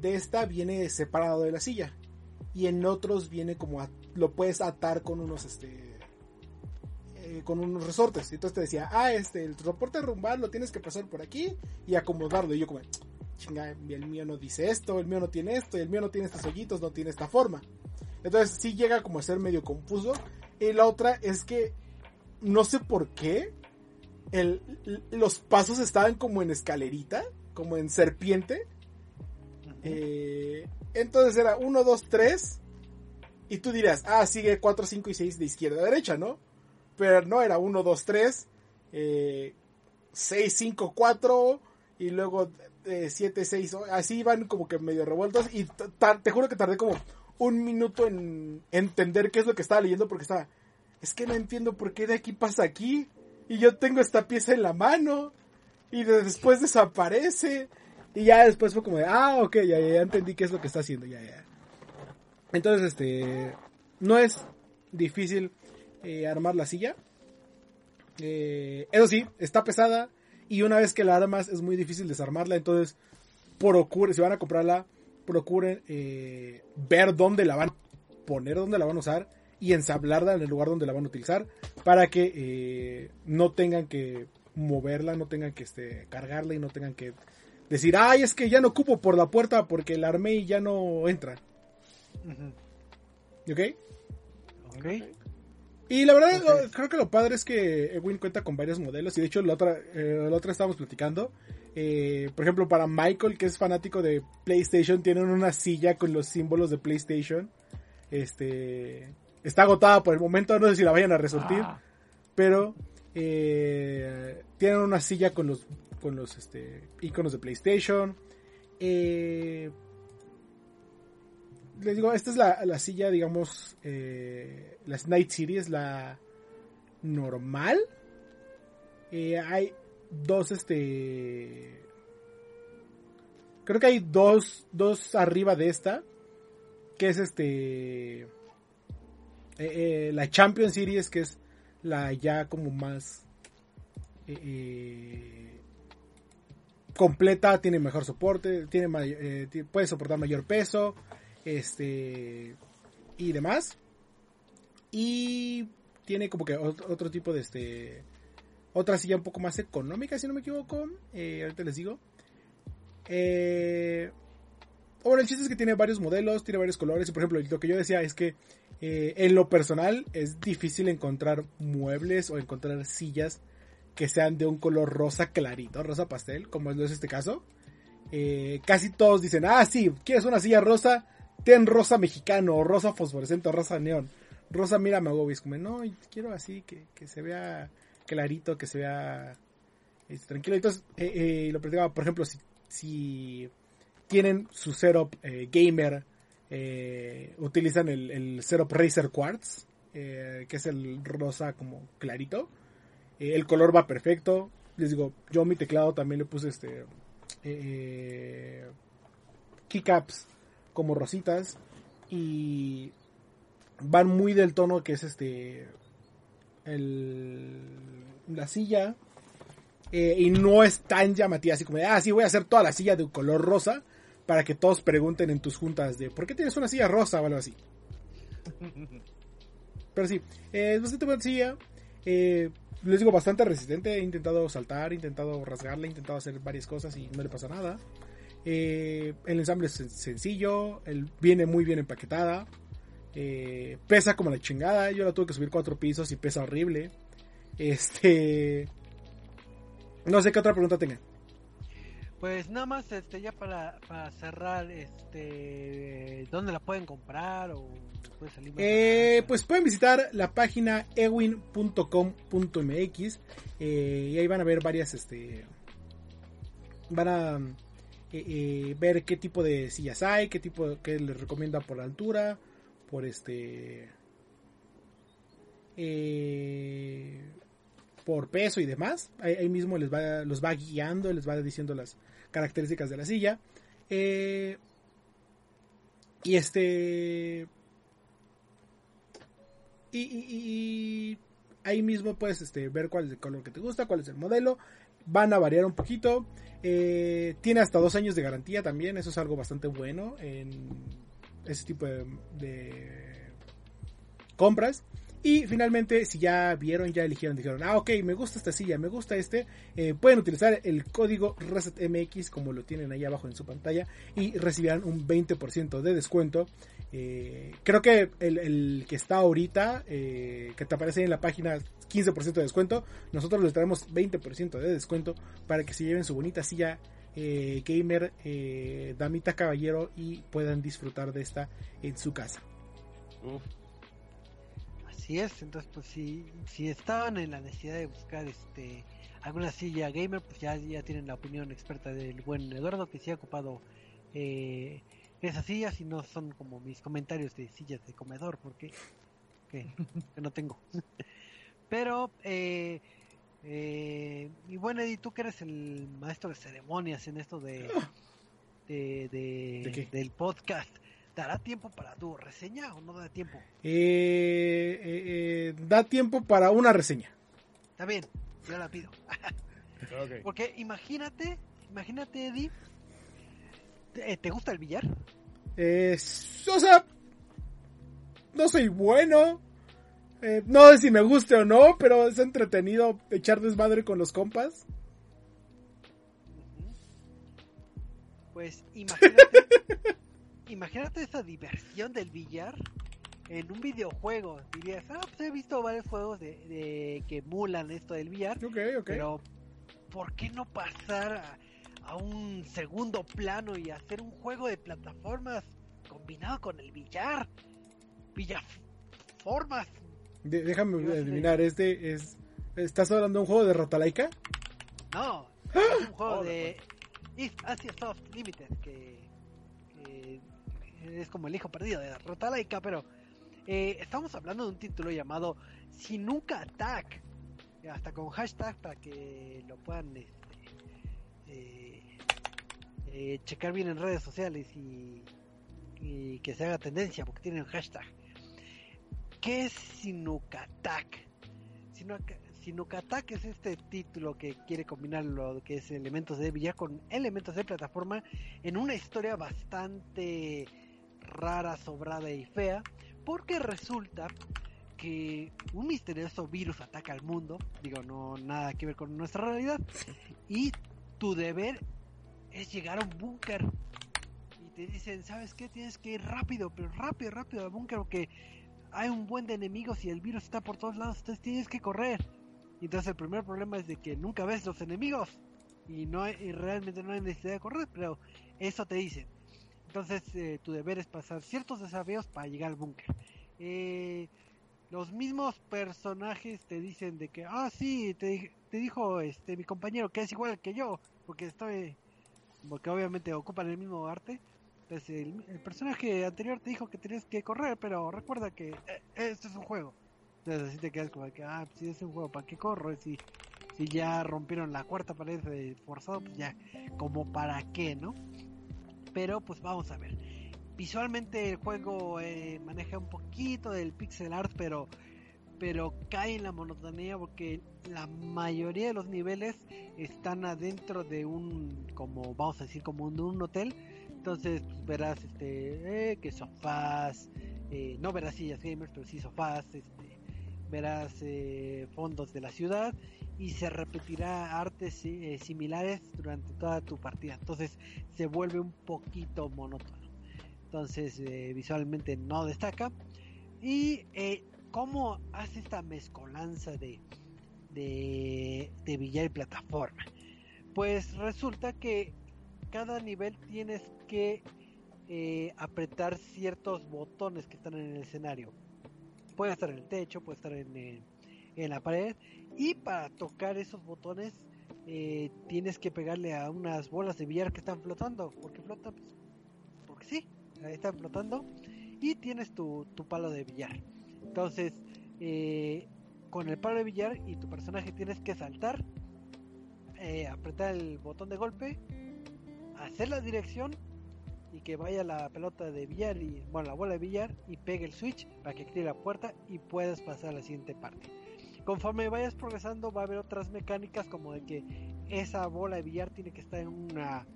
de esta viene separado de la silla. Y en otros viene como... lo puedes atar con unos, este... eh, con unos resortes. Entonces te decía, ah, este, el soporte lumbar lo tienes que pasar por aquí y acomodarlo. Y yo como, chinga, el mío no dice esto, el mío no tiene esto, y el mío no tiene estos hoyitos, no tiene esta forma. Entonces sí llega como a ser medio confuso. Y la otra es que no sé por qué el- los pasos estaban como en escalerita, como en serpiente. Eh, entonces era 1, 2, 3. Y tú dirás, ah, sigue 4, 5 y 6 de izquierda a derecha, ¿no? Pero no, era 1, 2, 3. 6, 5, 4. Y luego 7, 6. Así iban como que medio revueltos. Y te juro que tardé como un minuto en entender qué es lo que estaba leyendo porque estaba... Es que no entiendo por qué de aquí pasa aquí. Y yo tengo esta pieza en la mano. Y de- después desaparece. Y ya después fue como de, ah, ok, ya, ya, ya entendí qué es lo que está haciendo, ya, ya. Entonces, este, no es difícil eh, armar la silla. Eh, eso sí, está pesada. Y una vez que la armas es muy difícil desarmarla. Entonces, procuren, si van a comprarla, procuren eh, ver dónde la van a poner, dónde la van a usar. Y ensamblarla en el lugar donde la van a utilizar. Para que eh, no tengan que moverla, no tengan que este, cargarla y no tengan que decir, ay, es que ya no cupo por la puerta porque la armé y ya no entra. Ok. Y la verdad, lo- creo que lo padre es que Ewin cuenta con varios modelos. Y de hecho, la otra, eh, la otra estábamos platicando. Eh, por ejemplo, para Michael, que es fanático de PlayStation, tienen una silla con los símbolos de PlayStation. Este. Está agotada por el momento, no sé si la vayan a resortir. Ah, pero eh, tienen una silla con los con los este, iconos de PlayStation. Eh, les digo, esta es la, la silla, digamos, eh, la Night Series, la normal. Eh, hay dos, este... Creo que hay dos, dos arriba de esta. Que es este... eh, la Champion Series, que es la ya como más completa, tiene mejor soporte, tiene puede soportar mayor peso, este y demás. Y tiene como que ot- otro tipo de este otra silla un poco más económica, si no me equivoco. Eh, ahorita les digo. Eh, bueno, el chiste es que tiene varios modelos, tiene varios colores. Y por ejemplo, lo que yo decía es que eh, en lo personal es difícil encontrar muebles o encontrar sillas que sean de un color rosa clarito, rosa pastel, como es este caso. Eh, casi todos dicen, ah, sí, ¿quieres una silla rosa? Ten rosa mexicano, o rosa fosforescente, o rosa neón. Rosa mira Magobi, es como, no, quiero así, que, que se vea clarito, que se vea este, tranquilo. Entonces, eh, eh, lo platicaba, por ejemplo, si, si tienen su setup eh, gamer, utilizan el, el setup Razer Quartz, que es el rosa como clarito. El color va perfecto. Les digo, yo a mi teclado también le puse este keycaps como rositas y van muy del tono que es este el, la silla eh, y no es tan llamativa así como de, ah sí voy a hacer toda la silla de un color rosa para que todos pregunten en tus juntas de ¿por qué tienes una silla rosa o algo así? Pero sí, eh, es bastante buena silla. Eh, les digo, bastante resistente. He intentado saltar, he intentado rasgarla, he intentado hacer varias cosas y no le pasa nada. Eh, el ensamble es sen- sencillo, el, viene muy bien empaquetada. eh, pesa como la chingada. Yo la tuve que subir cuatro pisos y pesa horrible. Este. No sé qué otra pregunta tengan. Pues nada más, este, ya para, para cerrar, este, ¿dónde la pueden comprar o puede salir más Eh, pues pueden visitar la página ewin.com.mx eh, y ahí van a ver varias, este, van a eh, ver qué tipo de sillas hay, qué tipo, qué les recomienda por altura, por este, eh, por peso y demás. Ahí, mismo les va, los va guiando, les va diciendo las características de la silla. Eh, y este y- y ahí mismo puedes este, ver cuál es el color que te gusta, cuál es el modelo. Van a variar un poquito. Eh, tiene hasta dos años de garantía también. Eso es algo bastante bueno en ese tipo de, compras. Y finalmente, si ya vieron, ya eligieron, dijeron, ah, ok, me gusta esta silla, me gusta este, eh, pueden utilizar el código ResetMX como lo tienen ahí abajo en su pantalla y recibirán un 20% de descuento. Eh, creo que el, que está ahorita, que te aparece en la página 15% de descuento, nosotros les traemos 20% de descuento para que se lleven su bonita silla eh, gamer, eh, damita caballero y puedan disfrutar de esta en su casa. Uf, Así es, entonces pues si, si estaban en la necesidad de buscar este alguna silla gamer, pues ya, ya tienen la opinión experta del buen Eduardo que sí ha ocupado eh, esas sillas y no son como mis comentarios de sillas de comedor porque que, que no tengo. Pero eh, eh, y bueno Eddie, tú que eres el maestro de ceremonias en esto de, de, de- del podcast, ¿dará tiempo para tu reseña o no da tiempo? Eh, eh, eh, da tiempo para una reseña. Está bien, yo la pido. Porque imagínate, imagínate, Eddie. ¿Te, eh, ¿te gusta el billar? Eh, o sea, no soy bueno. Eh, no sé si me guste o no, pero es entretenido echar desmadre con los compas. Pues imagínate, imagínate esa diversión del billar en un videojuego. Dirías, ah, pues he visto varios juegos de, de que emulan esto del billar, Ok, ok. pero ¿por qué no pasar a, a un segundo plano y hacer un juego de plataformas combinado con el billar? Villaformas. De- déjame adivinar, este es... ¿Estás hablando de un juego de Ratalaika? No, es un juego Oh, de East Asia Soft Limited que, que es como el hijo perdido de Rotalaika, pero eh, estamos hablando de un título llamado Sinuka Attack, hasta con hashtag para que lo puedan este, eh, eh, checar bien en redes sociales y, y que se haga tendencia porque tienen hashtag. ¿Qué es Sinuka Attack? Sinuka, Sinuka Attack es este título que quiere combinar lo que es elementos de billar con elementos de plataforma en una historia bastante rara, sobrada y fea, porque resulta que un misterioso virus ataca al mundo, digo, no nada que ver con nuestra realidad, y tu deber es llegar a un búnker. Y te dicen, ¿sabes qué? Tienes que ir rápido, pero rápido, rápido al búnker porque hay un buen de enemigos y el virus está por todos lados, entonces tienes que correr. Entonces el primer problema es de que nunca ves los enemigos y no y realmente no hay necesidad de correr, pero eso te dicen. Entonces eh, tu deber es pasar ciertos desafíos para llegar al búnker. Eh, los mismos personajes te dicen de que, ah, sí, te, te dijo este mi compañero que es igual que yo, porque estoy, porque obviamente ocupan el mismo arte. Entonces el, personaje anterior te dijo que tenías que correr, pero recuerda que eh, esto es un juego. Entonces así te quedas como que, ah, si es un juego, ¿para qué corro? Si, si ya rompieron la cuarta pared de forzado, pues ya, como para qué, ¿no? Pero pues vamos a ver. Visualmente el juego eh, maneja un poquito del pixel art, pero pero cae en la monotonía porque la mayoría de los niveles están adentro de un como vamos a decir como de un hotel entonces pues, verás este eh, que sofás eh, no verás sillas gamers pero sí sofás este verás eh, fondos de la ciudad y se repetirá artes similares durante toda tu partida. Entonces se vuelve un poquito monótono. Entonces visualmente no destaca. Y cómo hace esta mezcolanza de, de, de billar y plataforma. Pues resulta que cada nivel tienes que eh, apretar ciertos botones que están en el escenario. Puede estar en el techo, puede estar en, eh, en la pared. Y para tocar esos botones eh, tienes que pegarle a unas bolas de billar que están flotando. Porque flotan, pues, porque sí, están flotando. Y tienes tu, tu palo de billar. Entonces, con el palo de billar y tu personaje tienes que saltar, apretar el botón de golpe, hacer la dirección y que vaya la pelota de billar y bueno la bola de billar y pegue el switch para que active la puerta y puedas pasar a la siguiente parte. Conforme vayas progresando va a haber otras mecánicas como de que esa bola de billar tiene que estar en una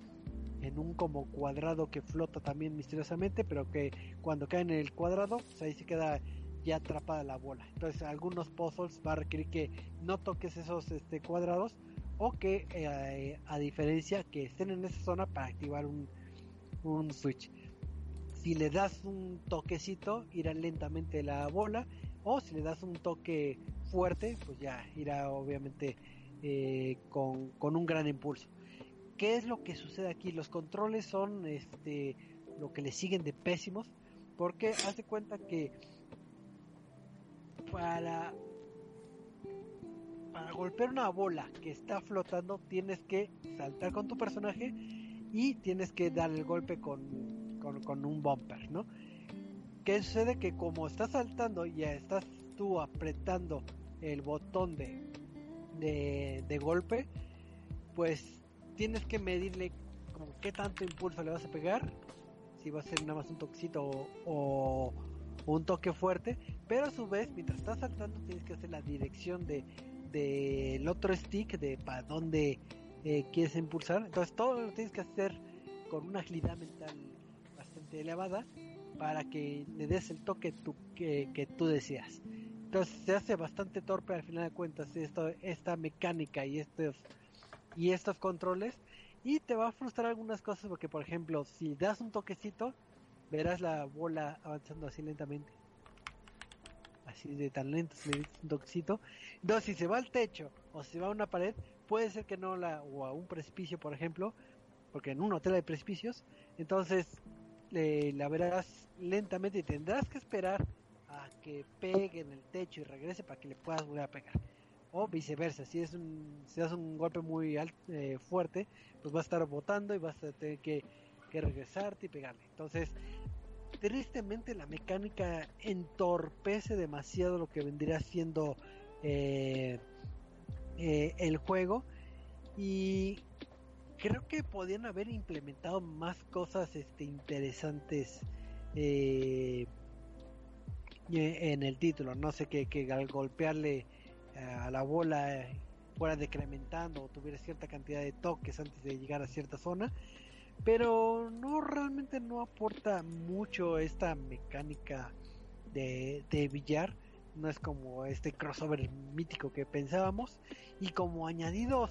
en un como cuadrado que flota también misteriosamente, pero que cuando cae en el cuadrado, pues ahí se queda ya atrapada la bola. Entonces, algunos puzzles va a requerir que no toques esos este, cuadrados o que, eh, a diferencia, que estén en esa zona para activar un, un switch. Si le das un toquecito, irá lentamente la bola, o si le das un toque fuerte, pues ya irá obviamente eh, con, con un gran impulso. ¿Qué es lo que sucede aquí? Los controles son este lo que le siguen de pésimos, porque hace cuenta que para para golpear una bola que está flotando tienes que saltar con tu personaje y tienes que dar el golpe con, con, con un bumper, ¿no? ¿Qué sucede? Que como estás saltando y ya estás tú apretando el botón de, de, de golpe, pues tienes que medirle como qué tanto impulso le vas a pegar, si va a ser nada más un toquecito o, o un toque fuerte, pero a su vez, mientras estás saltando, tienes que hacer la dirección de del otro stick, de para dónde eh, quieres impulsar. Entonces, todo lo tienes que hacer con una agilidad mental bastante elevada para que le des el toque que, que tú deseas. Entonces, se hace bastante torpe al final de cuentas esto, esta mecánica y estos y estos controles y te va a frustrar algunas cosas porque por ejemplo si das un toquecito verás la bola avanzando así lentamente así de tan lento si le das un toquecito entonces si se va al techo o si va a una pared puede ser que no la o a un precipicio por ejemplo porque en un hotel hay precipicios entonces eh, la verás lentamente y tendrás que esperar a que pegue en el techo y regrese para que le puedas volver a pegar o viceversa, si es un, si das un golpe muy alto, eh, fuerte, pues va a estar botando y vas a tener que, que, regresarte y pegarle. Entonces, tristemente la mecánica entorpece demasiado lo que vendría siendo eh, eh, el juego. Y creo que podían haber implementado más cosas este, interesantes en el título. No sé que, que al golpearle a la bola eh, fuera decrementando o tuviera cierta cantidad de toques antes de llegar a cierta zona. Pero no realmente no aporta mucho esta mecánica de, de billar no es como este crossover mítico que pensábamos. Y como añadidos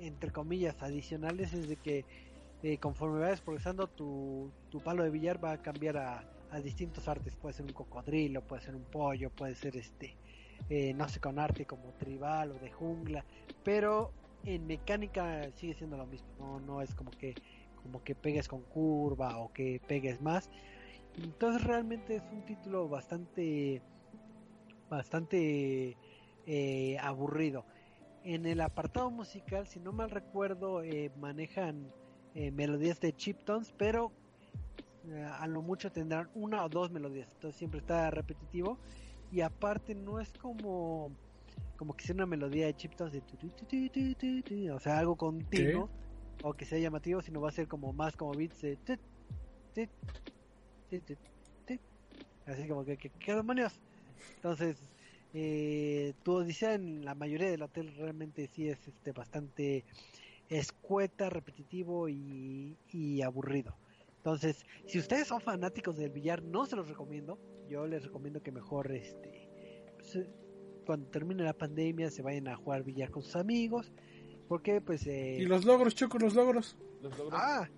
entre comillas adicionales es de que eh, conforme vayas progresando tu, tu palo de billar va a cambiar a, a distintos artes. Puede ser un cocodrilo puede ser un pollo puede ser este eh, no sé, con arte como tribal o de jungla, pero en mecánica sigue siendo lo mismo, no, no es como que como que pegues con curva o que pegues más. Entonces realmente es un título bastante bastante eh, aburrido. En el apartado musical, si no mal recuerdo, eh, manejan eh, melodías de chiptones, pero eh, a lo mucho tendrán una o dos melodías, entonces siempre está repetitivo y aparte no es como como que sea una melodía de chiptones de tu, tu, tu, o sea algo continuo o que sea llamativo sino va a ser como más como beats de así como que, que, que demonios entonces eh, tu odisea en la mayoría del hotel realmente sí es este bastante escueta repetitivo y, y aburrido. Entonces si ustedes son fanáticos del billar no se los recomiendo. Yo les recomiendo que mejor este pues, cuando termine la pandemia se vayan a jugar billar con sus amigos porque pues eh... y los logros choco los logros. Los logros. Ah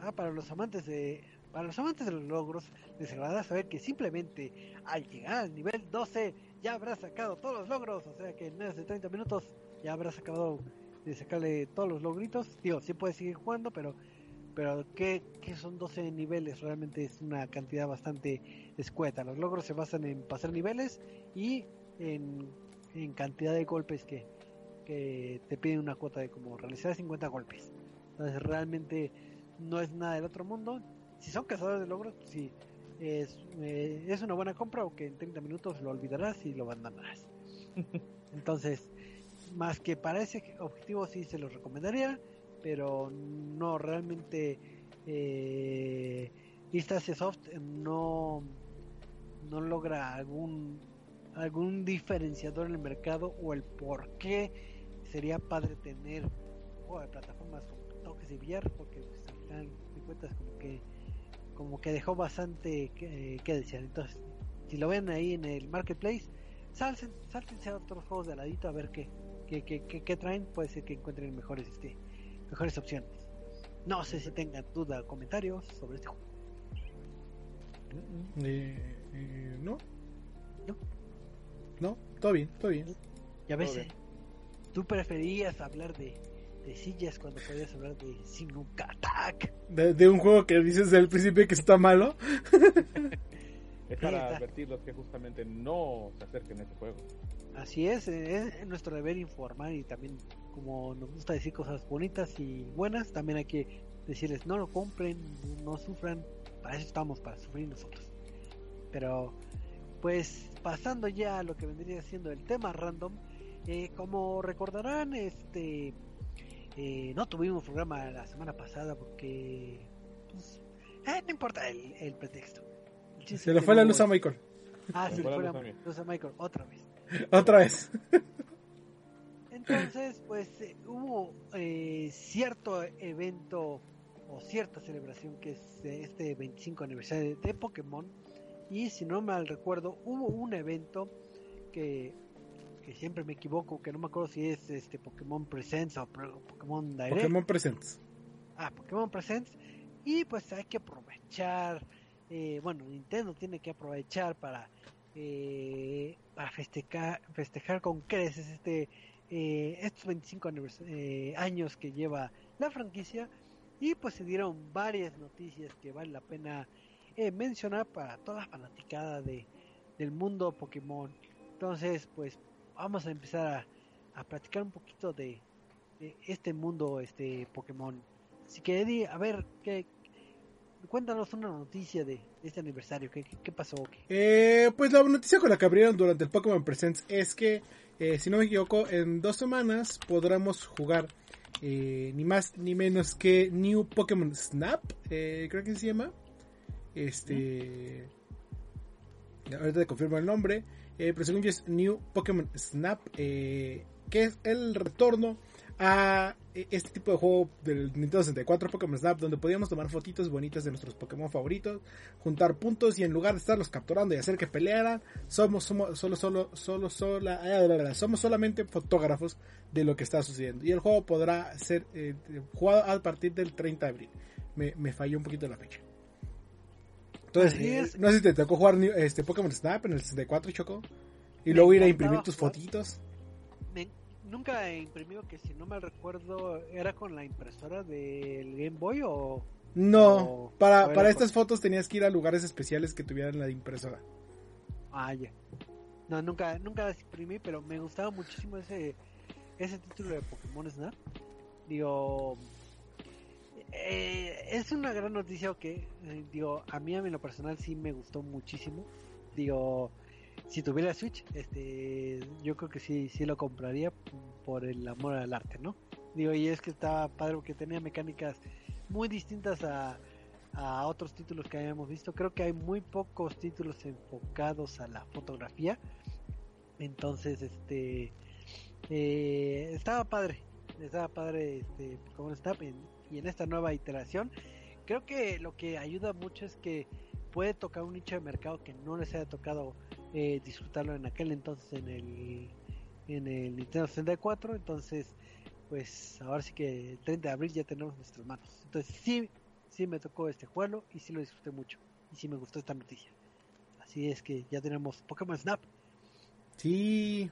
ah para los amantes de Para los amantes de los logros, les agradará saber que simplemente al llegar al nivel 12 ya habrás sacado todos los logros, o sea que en menos de 30 minutos ya habrás acabado de sacarle todos los logritos. Digo, sí puedes seguir jugando, pero pero ¿qué, qué son 12 niveles? Realmente es una cantidad bastante escueta. Los logros se basan en pasar niveles y en, en cantidad de golpes que, que te piden una cuota de como realizar 50 golpes. Entonces realmente no es nada del otro mundo. Si son cazadores de logros, sí, es, eh, es una buena compra o que en 30 minutos lo olvidarás y lo abandonarás. Entonces, más que para ese objetivo sí se los recomendaría, pero no realmente eh, Soft no, no logra algún algún diferenciador en el mercado o el por qué sería padre tener de plataformas con toques de VR porque pues, al final de cuentas como que como que dejó bastante que, que desear entonces si lo ven ahí en el marketplace salten, sáltense a otros juegos de ladito a ver qué qué, qué, qué, qué traen. Puede ser que encuentren mejores este mejores opciones. No sé si tengan duda o comentarios sobre este juego. Eh, eh, no, ¿no? no, todo bien, todo bien. Ya ves, Todo eh, tú preferías hablar de, de sillas cuando podías hablar de Sinuk Attack. De, de un juego que dices desde el principio que está malo. Es para está. advertirlos que justamente no se acerquen a ese juego. Así es, es nuestro deber informar y también como nos gusta decir cosas bonitas y buenas, también hay que decirles no lo compren, no sufran, para eso estamos, para sufrir nosotros. Pero pues pasando ya a lo que vendría siendo el tema random, eh, como recordarán, este eh, no tuvimos programa la semana pasada porque pues, eh, no importa el, el pretexto. El Se es le que fue la luz a Michael. Ah, Se se le le fue la luz a Michael otra vez. Otra vez. Entonces, pues eh, hubo eh, cierto evento o cierta celebración que es este 25 aniversario de Pokémon y si no mal recuerdo hubo un evento que, que siempre me equivoco, que no me acuerdo si es este Pokémon Presents o Pokémon Direct. Pokémon Presents. Ah, Pokémon Presents. Y pues hay que aprovechar. eh, bueno, Nintendo tiene que aprovechar para, eh, para festejar, festejar con creces este, eh, estos 25 anivers- eh, años que lleva la franquicia. Y pues se dieron varias noticias que vale la pena eh, mencionar para toda la fanaticada de, del mundo Pokémon. Entonces, pues vamos a empezar a, a platicar un poquito de, de este mundo este Pokémon. Así que Eddie, a ver, ¿qué, cuéntanos una noticia de este aniversario. ¿Qué, qué, qué pasó? Eh, pues la noticia con la que abrieron durante el Pokémon Presents es que, eh, si no me equivoco, en dos semanas podremos jugar eh, ni más ni menos que New Pokémon Snap, eh, creo que se llama. Este. Ahorita te confirmo el nombre. Eh, pero es New Pokémon Snap, eh, que es el retorno a eh, este tipo de juego del Nintendo 64 Pokémon Snap, donde podíamos tomar fotitos bonitas de nuestros Pokémon favoritos, juntar puntos y en lugar de estarlos capturando y hacer que pelearan, somos, somos solo, solo, solo, ah, somos solamente fotógrafos de lo que está sucediendo. Y el juego podrá ser eh, jugado a partir del 30 de abril. Me falló un poquito la fecha. Entonces, es. no sé si te tocó jugar este Pokémon Snap en el 64, Choco. Y luego ir a imprimir tus jugar. fotitos. Me- nunca he imprimido que si no mal recuerdo era con la impresora del Game Boy o No, O- para, o para con- estas fotos tenías que ir a lugares especiales que tuvieran la impresora. ah ya. No, nunca nunca las imprimí, pero me gustaba muchísimo ese ese título de Pokémon Snap. Digo eh, es una gran noticia que eh, digo a mí a mí lo personal sí me gustó muchísimo. Digo si tuviera Switch, este, yo creo que sí, sí lo compraría por el amor al arte, ¿no? Digo, y es que estaba padre porque tenía mecánicas muy distintas a, a otros títulos que habíamos visto. Creo que hay muy pocos títulos enfocados a la fotografía. Entonces, este, eh, estaba padre, estaba padre, este, Snap en- y en esta nueva iteración. Creo que lo que ayuda mucho es que puede tocar un nicho de mercado que no les haya tocado eh, disfrutarlo en aquel entonces en el en el Nintendo 64 entonces pues ahora sí que el 30 de abril ya tenemos en nuestras manos entonces sí sí me tocó este juego y sí lo disfruté mucho. Y sí me gustó esta noticia. Así es que ya tenemos Pokémon Snap. Sí.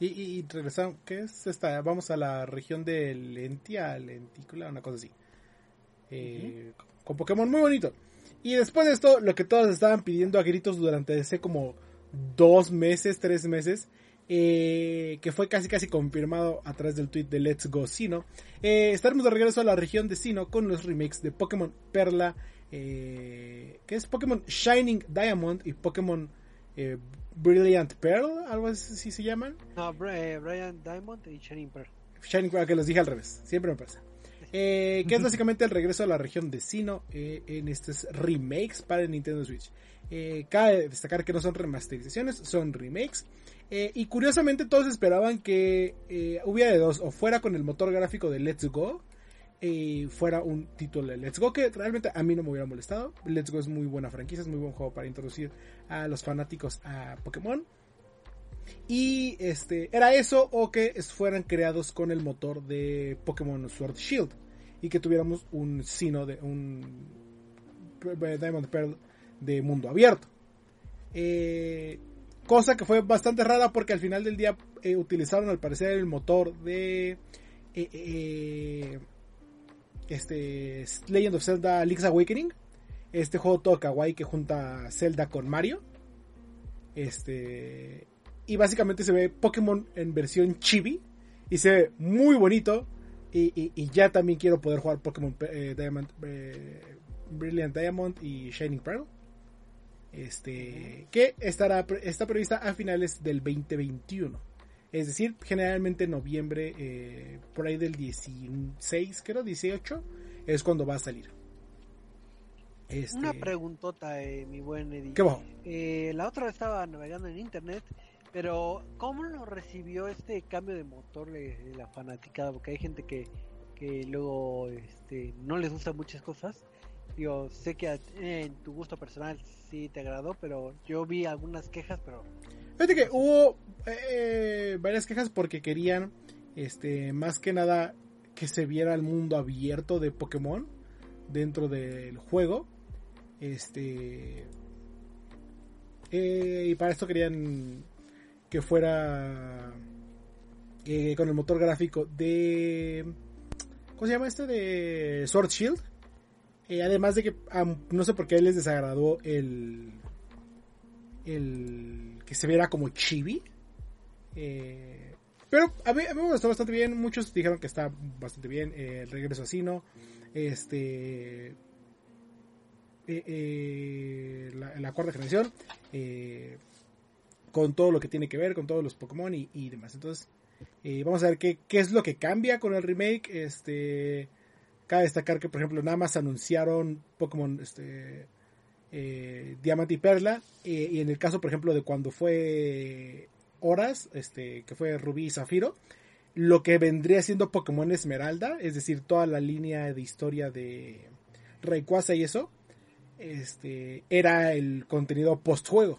Y, y, y regresamos, ¿qué es esta? Vamos a la región de Lentia, Lentícula, una cosa así. Eh, Con Pokémon muy bonito. Y después de esto, lo que todos estaban pidiendo a gritos durante ese como dos meses, tres meses, eh, que fue casi casi confirmado a través del tweet de Let's Go Sino. Eh, estaremos de regreso a la región de Sino con los remakes de Pokémon Perla, eh, que es Pokémon Shining Diamond y Pokémon eh, Brilliant Pearl, algo así se llaman. No, Brilliant Diamond y Shining Pearl. Shining Pearl, que los dije al revés, siempre me pasa. Eh, que es básicamente el regreso a la región de Sino eh, en estos remakes para el Nintendo Switch. Eh, cabe destacar que no son remasterizaciones, son remakes. Eh, y curiosamente todos esperaban que eh, hubiera de dos, o fuera con el motor gráfico de Let's Go, eh, fuera un título de Let's Go, que realmente a mí no me hubiera molestado. Let's Go es muy buena franquicia, es muy buen juego para introducir a los fanáticos a Pokémon. Y este era eso o que fueran creados con el motor de Pokémon Sword Shield y que tuviéramos un sino de un Diamond Pearl de mundo abierto. Eh, cosa que fue bastante rara porque al final del día eh, utilizaron al parecer el motor de eh, eh, este Legend of Zelda Link's Awakening. Este juego todo kawaii que junta Zelda con Mario. Este y básicamente se ve Pokémon en versión chibi y se ve muy bonito y, y, y ya también quiero poder jugar Pokémon eh, Diamond eh, Brilliant Diamond y Shining Pearl este que estará está prevista a finales del 2021 es decir generalmente en noviembre eh, por ahí del 16 creo 18 es cuando va a salir. Este... una preguntota eh, mi buen Eddie. ¿Qué bajo? Eh, la otra vez estaba navegando en internet pero cómo lo recibió este cambio de motor de, de la fanaticada porque hay gente que que luego este, no les gustan muchas cosas. Yo sé que en tu gusto personal sí te agradó, pero yo vi algunas quejas, pero... Fíjate que hubo eh, varias quejas porque querían, este, más que nada, que se viera el mundo abierto de Pokémon dentro del juego. Este... Eh, y para esto querían que fuera eh, con el motor gráfico de... ¿Cómo se llama este? De Sword Shield. Eh, además de que no sé por qué les desagradó el el que se viera como chibi. Eh, pero a mí, me gustó bastante bien. Muchos dijeron que está bastante bien. Eh, el regreso a. Este. La, la, cuarta generación. con todo lo que tiene que ver. Con todos los Pokémon y, y demás. Entonces. vamos a ver qué, qué es lo que cambia con el remake. Este Cabe destacar que, por ejemplo, nada más anunciaron Pokémon este, eh, Diamante y Perla. Eh, y en el caso, por ejemplo, de cuando fue Horas, este, que fue Rubí y Zafiro, lo que vendría siendo Pokémon Esmeralda, es decir, toda la línea de historia de Rayquaza y eso, este, era el contenido post-juego.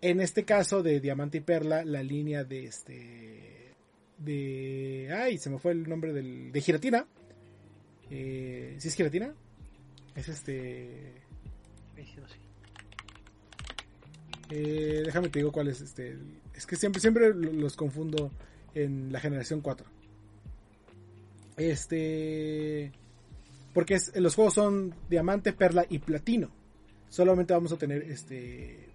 En este caso de Diamante y Perla, la línea de este. de. Ay, se me fue el nombre del. de Giratina eh, ¿Si es gelatina? Es este. Eh, déjame te digo cuál es este. Es que siempre, siempre los confundo en la generación 4. Este. Porque los juegos son diamante, perla y platino. Solamente vamos a tener este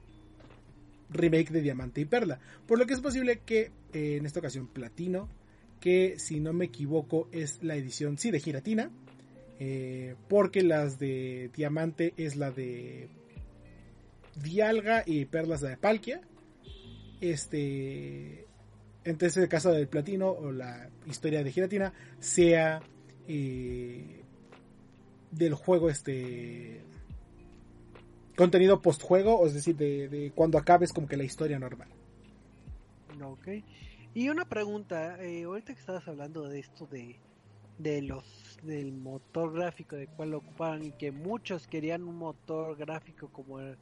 remake de diamante y perla. Por lo que es posible que eh, en esta ocasión platino, que si no me equivoco es la edición, sí, de giratina eh, porque las de diamante es la de Dialga y perlas de Palkia. Este. Entonces, el caso del platino o la historia de giratina sea eh, del juego este contenido post juego, es decir, de, de, cuando acabes como que la historia normal. Ok. Y una pregunta, eh, ahorita que estabas hablando de esto de, de los del motor gráfico de cual lo ocupaban y que muchos querían un motor gráfico como el,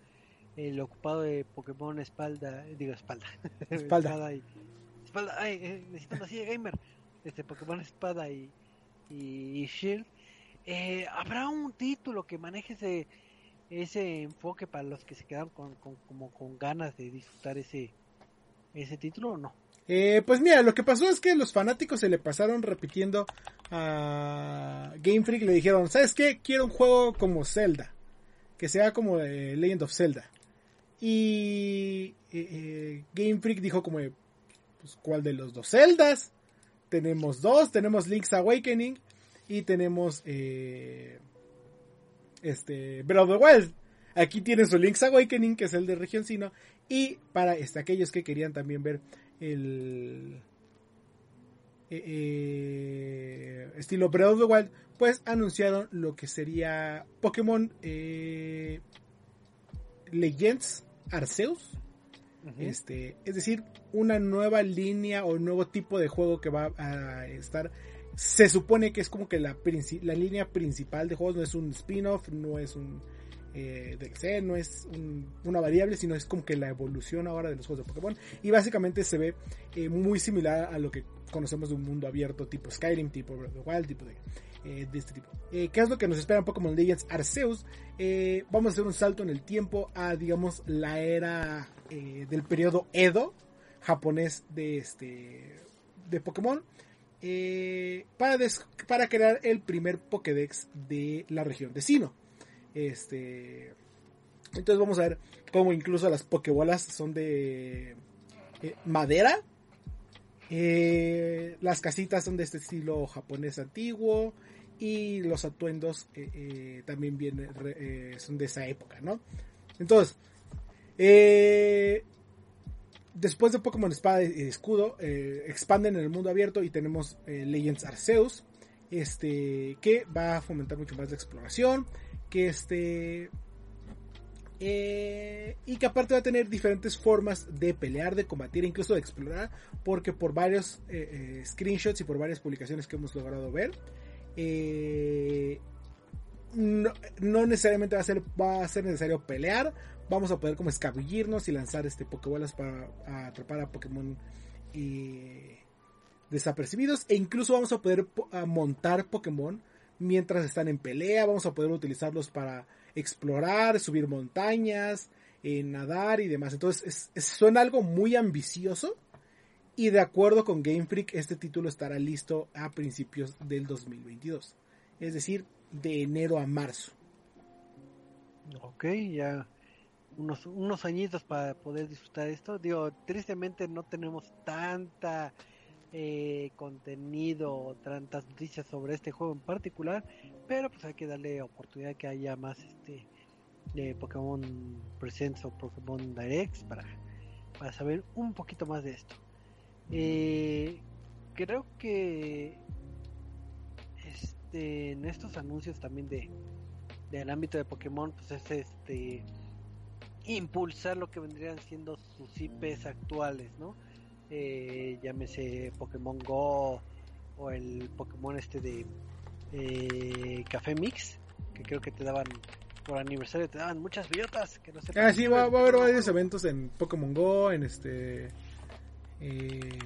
el ocupado de Pokémon espalda, digo espalda, espalda, espada y, espalda, ay, eh, necesitamos así de gamer, este Pokémon espada y, y, y Shield. eh, ¿habrá un título que maneje ese, ese enfoque para los que se quedan con, con, como con ganas de disfrutar ese, ese título o no? Eh, pues mira, lo que pasó es que los fanáticos se le pasaron repitiendo a Game Freak. Le dijeron, ¿sabes qué? Quiero un juego como Zelda. Que sea como eh, Legend of Zelda. Y eh, Game Freak dijo como, pues, ¿cuál de los dos Zeldas? Tenemos dos, tenemos Link's Awakening y tenemos este Breath of the Wild. Aquí tienen su Link's Awakening, que es el de Región Sino. Y para este, aquellos que querían también ver el eh, eh, estilo Breath of the Wild, pues anunciaron lo que sería Pokémon eh, Legends Arceus. Este, es decir, una nueva línea o nuevo tipo de juego que va a estar. Se supone que es como que la, la línea principal de juegos, no es un spin-off, no es un eh, DLC, no es una variable, sino es como que la evolución ahora de los juegos de Pokémon. Y básicamente se ve eh, muy similar a lo que conocemos de un mundo abierto tipo Skyrim, tipo Breath of the Wild, tipo de, eh, este tipo. ¿Qué es lo que nos espera en Pokémon Legends Arceus? vamos a hacer un salto en el tiempo a, digamos, la era del periodo Edo japonés de este de Pokémon. para, para crear el primer Pokédex de la región de Sino. Este. Entonces vamos a ver cómo incluso las pokebolas son de eh, madera. Eh, las casitas son de este estilo japonés antiguo. Y los atuendos eh, también vienen, son de esa época, ¿no? Entonces, después de Pokémon Espada y Escudo, expanden en el mundo abierto y tenemos Legends Arceus. Este, que va a fomentar mucho más la exploración que este eh, y que aparte va a tener diferentes formas de pelear, de combatir, incluso de explorar, porque por varios eh, eh, screenshots y por varias publicaciones que hemos logrado ver, no, necesariamente va a, ser, va a ser necesario pelear, vamos a poder como escabullirnos y lanzar este para atrapar a Pokémon desapercibidos, e incluso vamos a poder montar Pokémon mientras están en pelea. Vamos a poder utilizarlos para explorar, subir montañas, eh, nadar y demás. Entonces suena algo muy ambicioso. Y de acuerdo con Game Freak, este título estará listo a principios del 2022. Es decir, de enero a marzo. Ok, ya unos, unos añitos para poder disfrutar esto. Digo, tristemente no tenemos tanta eh, contenido, tantas noticias sobre este juego en particular, pero pues hay que darle oportunidad que haya más este de Pokémon Presents o Pokémon Directs para, para saber un poquito más de esto. Eh, creo que este en estos anuncios también de del ámbito de Pokémon pues es este impulsar lo que vendrían siendo sus IPs actuales, ¿no? Eh, llámese Pokémon Go o el Pokémon este de eh, Café Mix, que creo que te daban por aniversario, te daban muchas bellotas. Que no ah, sí, va, a haber varios eventos en Pokémon Go, en este... Eh,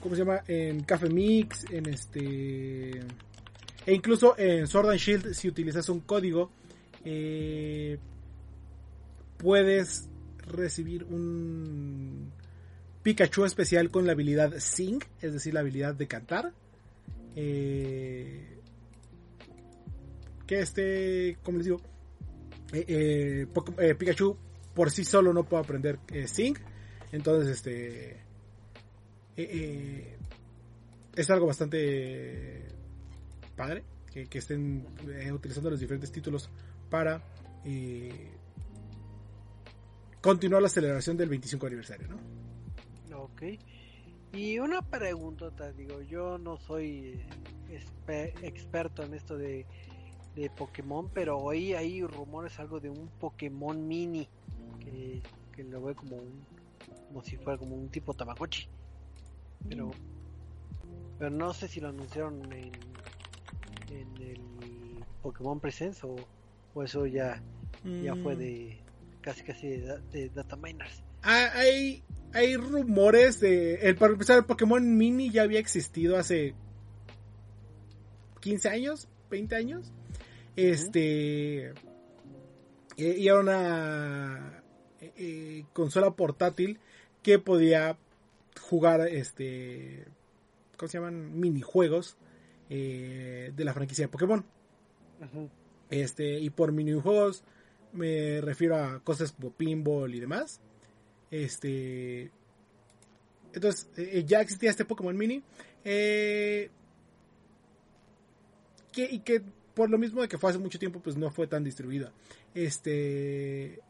¿Cómo se llama? En Café Mix, en este... E incluso en Sword and Shield, si utilizas un código, eh, puedes recibir un Pikachu especial con la habilidad Sing, es decir, la habilidad de cantar. Eh, que este, como les digo, eh, eh, Pikachu por sí solo no puede aprender Sing. Entonces, este. es algo bastante padre que, que estén utilizando los diferentes títulos para continuar la celebración del 25 aniversario, ¿no? Ok. Y una preguntota, digo, yo no soy experto en esto de, de Pokémon, pero hoy hay rumores algo de un Pokémon mini que, que lo veo como un como si fuera como un tipo Tamagotchi. Pero pero no sé si lo anunciaron en, en el Pokémon Presence o, o eso ya ya fue mm. de casi casi de, data miners. Ah, hay, hay rumores de... El, para empezar, el Pokémon Mini ya había existido hace 15 años, 20 años. Este. eh, y era una eh, eh, consola portátil que podía jugar este. ¿Cómo se llaman? Minijuegos eh, de la franquicia de Pokémon. Este, y por minijuegos me refiero a cosas como pinball y demás. Este. Entonces, eh, ya existía este Pokémon Mini. eh, que, y que por lo mismo de que fue hace mucho tiempo, pues no fue tan distribuida. Este.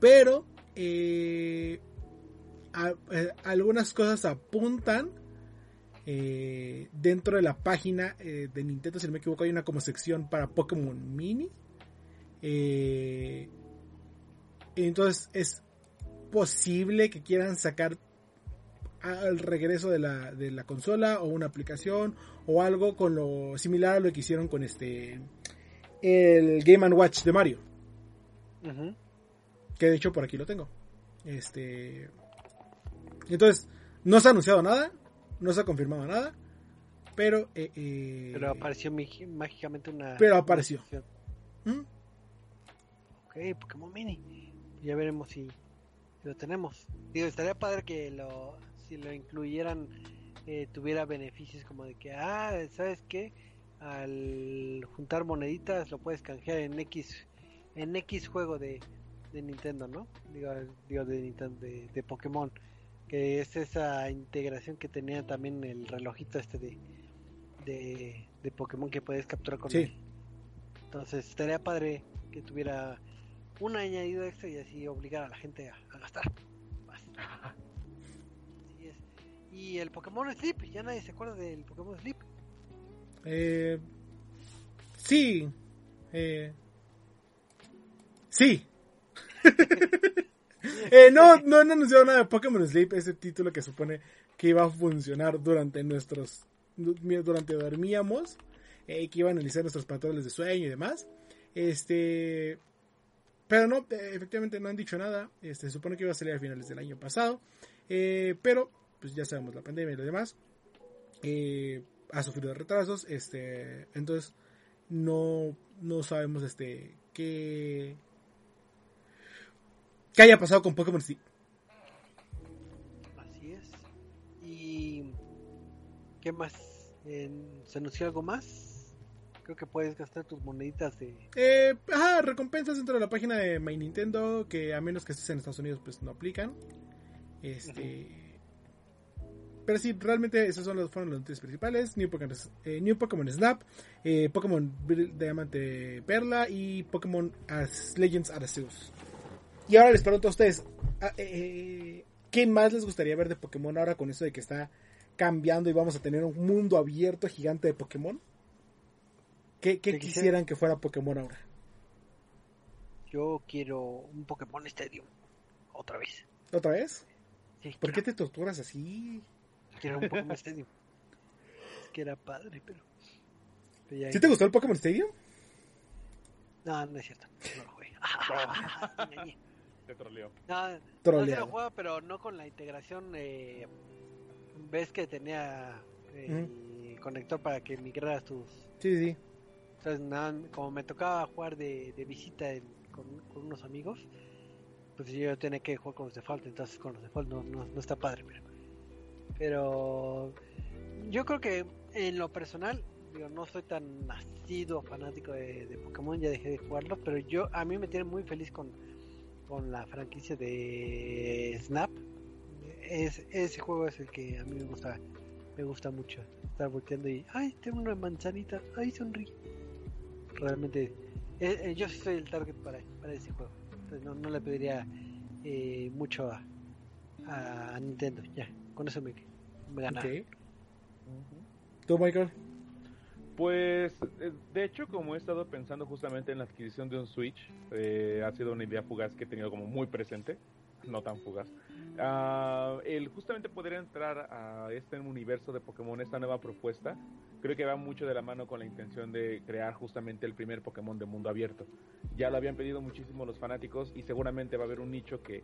Pero. eh, eh, algunas cosas apuntan eh, dentro de la página eh, de Nintendo, si no me equivoco, hay una como sección para Pokémon Mini. Eh, entonces es posible que quieran sacar al regreso de la, de la consola o una aplicación o algo con lo similar a lo que hicieron con este el Game and Watch de Mario que de hecho por aquí lo tengo este entonces no se ha anunciado nada no se ha confirmado nada pero eh, eh, Pero apareció mágicamente una. Pero apareció. ¿Mm? Ok, Pokémon Mini. Ya veremos si, si lo tenemos. Digo, estaría padre que lo, si lo incluyeran, eh, tuviera beneficios como de que, ah, ¿sabes qué? Al juntar moneditas lo puedes canjear en X, en X juego de, de Nintendo, ¿no? Digo, digo de Nintendo, de, de Pokémon. Que es esa integración que tenía también el relojito este de, de, de Pokémon que puedes capturar con Sí. él. Entonces estaría padre que tuviera un añadido extra y así obligar a la gente a, a gastar más. Así es. Y el Pokémon Sleep, ya nadie se acuerda del Pokémon Sleep. Eh, sí. Eh, sí. Eh, no, no han anunciado nada de Pokémon Sleep, ese título que supone que iba a funcionar durante nuestros. durante dormíamos, eh, que iba a analizar nuestros patrones de sueño y demás. Este. Pero no, eh, efectivamente no han dicho nada. Este, se supone que iba a salir a finales del año pasado. Eh, pero, pues ya sabemos, la pandemia y lo demás. Eh, ha sufrido retrasos. Este. Entonces, no, no sabemos este. qué. qué haya pasado con Pokémon Sleep. Así es. ¿Y qué más? En- ¿Se anunció algo más? Creo que puedes gastar tus moneditas de... Eh, ajá, recompensas dentro de la página de My Nintendo que a menos que estés en Estados Unidos pues no aplican. Este, pero sí, realmente esos son los fueron los noticias principales. New Pokémon, eh, New Pokémon Snap, eh, Pokémon Diamante Perla y Pokémon As Legends Arceus. Y ahora les pregunto a ustedes, ah, eh, ¿qué más les gustaría ver de Pokémon ahora con eso de que está cambiando y vamos a tener un mundo abierto gigante de Pokémon? ¿Qué, qué Te quisiera- quisieran que fuera Pokémon ahora? Yo quiero un Pokémon Stadium. Otra vez. ¿Otra vez? Sí, ¿Por qué te torturas así? quiero un Pokémon Stadium. Es que era padre, pero... pero ya- ¿Sí te gustó el Pokémon Stadium? No, no es cierto. No lo jugué. Te troleó. No, no se lo juega, pero no con la integración. Eh, ves que tenía el conector para que migraras tus. Sí, sí. Entonces, nada, como me tocaba jugar de, de visita con, con unos amigos, pues yo tenía que jugar con los default. Entonces, con los default no, no, no está padre. Pero, pero yo creo que en lo personal, digo, no soy tan nacido fanático de, de Pokémon, ya dejé de jugarlos, pero yo a mí me tiene muy feliz con, con la franquicia de Snap. Es, ese juego es el que a mí me gusta, me gusta mucho. Estar volteando y, ay, tengo una manzanita, ay, sonríe. Realmente, eh, eh, yo sí soy el target para, para ese juego. Entonces no, no le pediría eh, mucho a, a Nintendo. Ya, con eso me, me gana. ¿Tú, Michael? Pues, eh, de hecho, como he estado pensando justamente en la adquisición de un Switch, eh, ha sido una idea fugaz que he tenido como muy presente, no tan fugaz. Ah, el justamente poder entrar a este universo de Pokémon, esta nueva propuesta, creo que va mucho de la mano con la intención de crear justamente el primer Pokémon de mundo abierto. Ya lo habían pedido muchísimo los fanáticos y seguramente va a haber un nicho que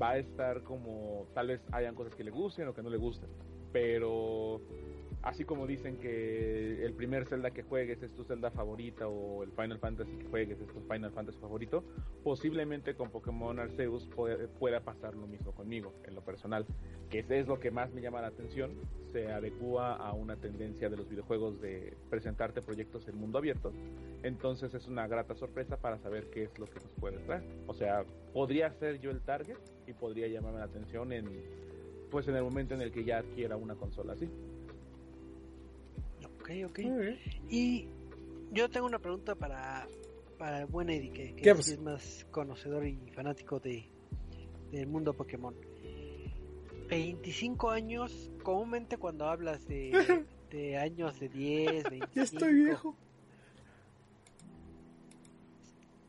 va a estar como, tal vez hayan cosas que le gusten o que no le gusten, pero así como dicen que el primer Zelda que juegues es tu Zelda favorita o el Final Fantasy que juegues es tu Final Fantasy favorito, posiblemente con Pokémon Arceus pueda pasar lo mismo conmigo, en lo personal, que es lo que más me llama la atención, se adecua a una tendencia de los videojuegos de presentarte proyectos en mundo abierto, entonces es una grata sorpresa para saber qué es lo que nos puede traer. O sea, podría ser yo el target y podría llamarme la atención en pues en el momento en el que ya adquiera una consola así. Ok, ok. Y yo tengo una pregunta para, para el buen Eddie, que, es más conocedor y fanático de, del mundo Pokémon. 25 años, comúnmente cuando hablas de, de años de 10, 25... Ya estoy viejo.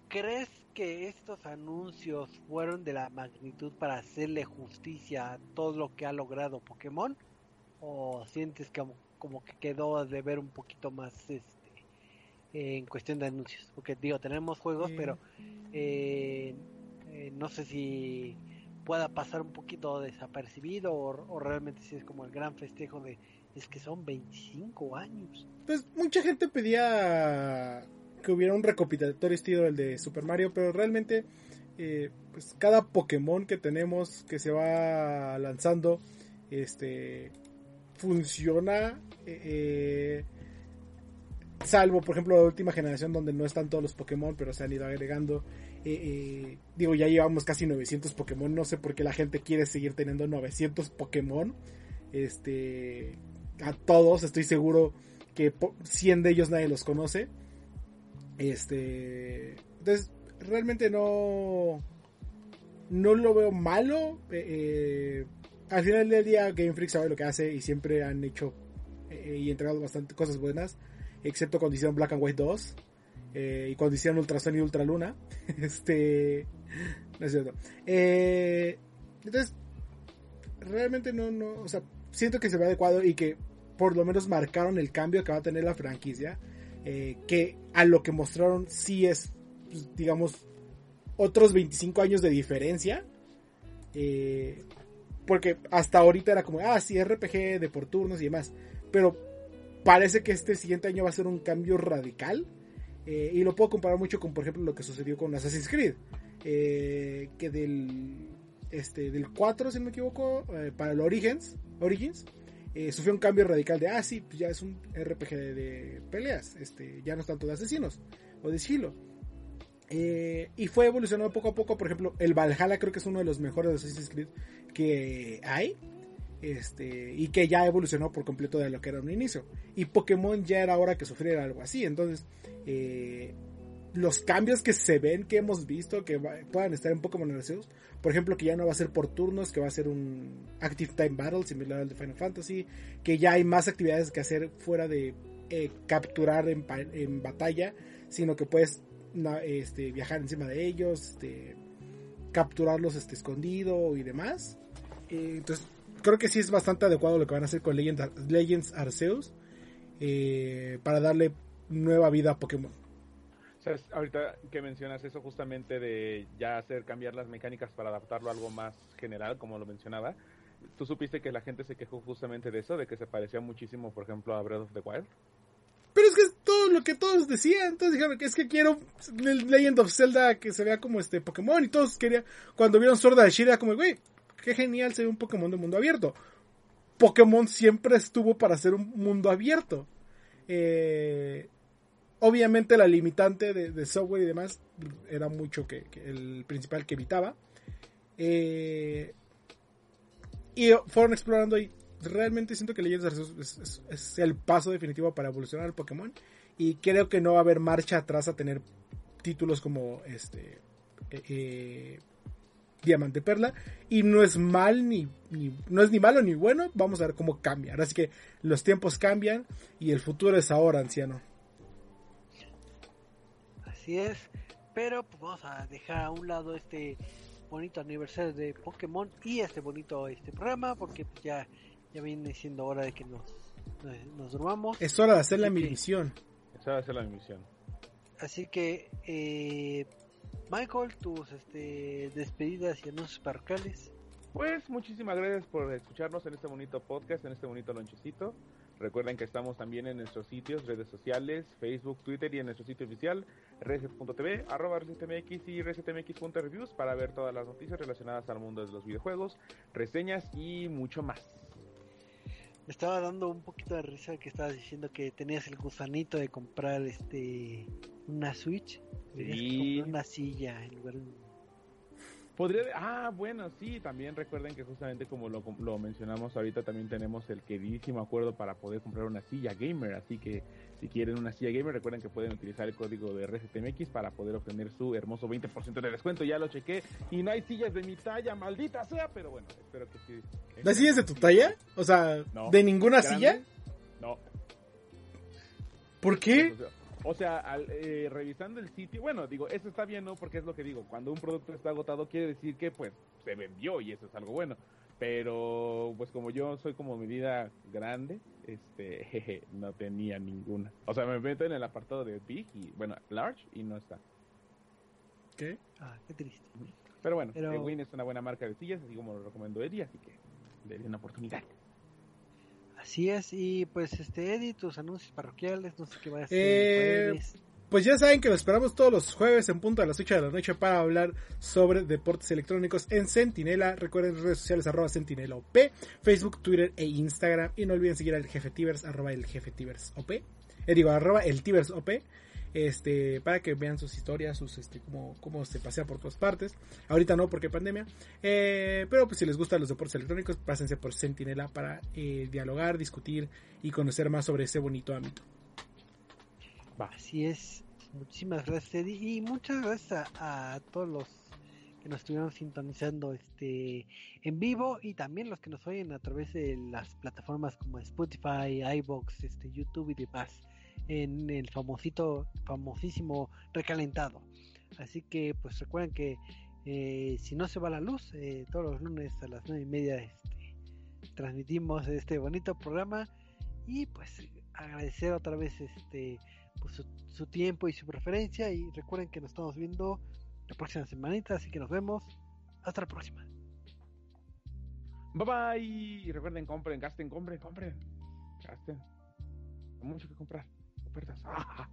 ¿Crees que estos anuncios fueron de la magnitud para hacerle justicia a todo lo que ha logrado Pokémon? ¿O sientes que como que quedó de ver un poquito más este en cuestión de anuncios porque digo tenemos juegos pero eh, eh, no sé si pueda pasar un poquito desapercibido o, realmente si es como el gran festejo de es que son 25 años. Pues mucha gente pedía que hubiera un recopilatorio estilo el de Super Mario pero realmente eh, pues cada Pokémon que tenemos que se va lanzando este funciona, eh, salvo por ejemplo la última generación donde no están todos los Pokémon, pero se han ido agregando. Eh, eh, digo, ya llevamos casi 900 Pokémon, no sé por qué la gente quiere seguir teniendo 900 Pokémon. Este, a todos, estoy seguro que 100 de ellos nadie los conoce. Este, entonces, realmente no, no lo veo malo. Eh, al final del día Game Freak sabe lo que hace y siempre han hecho eh, y entregado bastante cosas buenas, excepto cuando hicieron Black and White 2 eh, y cuando hicieron Ultrason y Ultraluna. este, no es cierto. Eh, entonces, realmente no, no, o sea, siento que se ve adecuado y que por lo menos marcaron el cambio que va a tener la franquicia, que a lo que mostraron sí es, pues, digamos, otros 25 años de diferencia. Eh, porque hasta ahorita era como, ah, sí, RPG de por turnos y demás. Pero parece que este siguiente año va a ser un cambio radical. Eh, y lo puedo comparar mucho con, por ejemplo, lo que sucedió con Assassin's Creed. Eh, que del, este, del 4, si no me equivoco, eh, para el Origins, Origins sufrió un cambio radical de, ah, sí, pues ya es un RPG de, peleas. Este, ya no es tanto de asesinos o de sigilo. Y fue evolucionando poco a poco. Por ejemplo, el Valhalla creo que es uno de los mejores de Assassin's Creed que hay este, y que ya evolucionó por completo de lo que era un inicio. Y Pokémon ya era hora que sufriera algo así. Entonces, eh, los cambios que se ven, que hemos visto, que puedan estar en Pokémon Arceus, por ejemplo, que ya no va a ser por turnos, que va a ser un Active Time Battle similar al de Final Fantasy, que ya hay más actividades que hacer fuera de eh, capturar en, en, batalla, sino que puedes este, viajar encima de ellos, este, capturarlos este, escondido y demás. Eh, entonces, creo que sí es bastante adecuado lo que van a hacer con Legends, Arceus eh, para darle nueva vida a Pokémon. Ahorita que mencionas eso justamente de ya hacer cambiar las mecánicas para adaptarlo a algo más general, como lo mencionaba, ¿tú supiste que la gente se quejó justamente de eso, de que se parecía muchísimo, por ejemplo, a Breath of the Wild? Pero es que es todo lo que todos decían. Entonces dijeron que es que quiero Legend of Zelda que se vea como este Pokémon. Y todos querían, cuando vieron Sword de Shira, como, güey, qué genial se ve un Pokémon de mundo abierto. Pokémon siempre estuvo para ser un mundo abierto. Eh, obviamente la limitante de, software y demás era mucho que, el principal que evitaba. Eh, y fueron explorando y realmente siento que Legends es, es, el paso definitivo para evolucionar el Pokémon. Y creo que no va a haber marcha atrás a tener títulos como este eh, eh, Diamante Perla. Y no es mal ni, no es ni malo ni bueno. Vamos a ver cómo cambia. Así que los tiempos cambian y el futuro es ahora, anciano. Así es. Pero pues vamos a dejar a un lado este bonito aniversario de Pokémon y este bonito este programa porque pues, ya ya viene siendo hora de que nos, nos durmamos. Es hora de hacer la misión. Es hora de hacer la misión. Así que, eh, Michael, tus este, despedidas y anuncios parroquiales. Pues muchísimas gracias por escucharnos en este bonito podcast, en este bonito lonchecito. Recuerden que estamos también en nuestros sitios, redes sociales, Facebook, Twitter y en nuestro sitio oficial, reset.tv, arroba resetmx y resetmx.reviews para ver todas las noticias relacionadas al mundo de los videojuegos, reseñas y mucho más. Me estaba dando un poquito de risa que estabas diciendo que tenías el gusanito de comprar este una Switch. Sí. una silla en lugar de un Podría, ah, bueno, sí, también recuerden que justamente como lo, lo, mencionamos ahorita, también tenemos el queridísimo acuerdo para poder comprar una silla gamer, así que si quieren una silla gamer, recuerden que pueden utilizar el código de RCTMX para poder obtener su hermoso 20% de descuento, ya lo chequé, y no hay sillas de mi talla, maldita sea, pero bueno, espero que sí. ¿Las sillas de tu talla? O sea, ¿de ninguna silla? No. ¿Por qué? O sea, al, eh, revisando el sitio, bueno, digo, eso está bien, ¿no? Porque es lo que digo, cuando un producto está agotado quiere decir que pues se vendió y eso es algo bueno. Pero pues como yo soy como medida grande, este, jeje, no tenía ninguna. O sea, me meto en el apartado de Big y, bueno, Large y no está. ¿Qué? Ah, qué triste. Pero bueno, Pero... Win es una buena marca de sillas, así como lo recomendó Eddie, así que denle una oportunidad. Así es, y pues este Eddie, tus anuncios parroquiales, no sé qué va a hacer. Eh, pues ya saben que lo esperamos todos los jueves en punto a las 8 de la noche para hablar sobre deportes electrónicos en Sentinela. Recuerden redes sociales arroba Sentinela OP, Facebook, Twitter e Instagram. Y no olviden seguir al jefe Tibers arroba el jefe Tibers OP. Eh, digo, arroba el Tibers OP este, para que vean sus historias, sus, este, cómo, cómo se pasea por todas partes. Ahorita no, porque pandemia. Eh, pero pues si les gustan los deportes electrónicos, pásense por Sentinela para eh, dialogar, discutir y conocer más sobre ese bonito ámbito. Va. Así es. Muchísimas gracias, Eddie. Y muchas gracias a, todos los que nos estuvieron sintonizando este en vivo y también los que nos oyen a través de las plataformas como Spotify, iBox, este YouTube y demás en el famosito, famosísimo recalentado. Así que pues recuerden que eh, si no se va la luz, eh, todos los lunes a las nueve y media este, transmitimos este bonito programa y pues agradecer otra vez este pues, su, su, tiempo y su preferencia y recuerden que nos estamos viendo la próxima semanita, así que nos vemos. Hasta la próxima. Bye bye. Y recuerden, compren, gasten, compren, compren. Gasten. Hay mucho que comprar. 啊。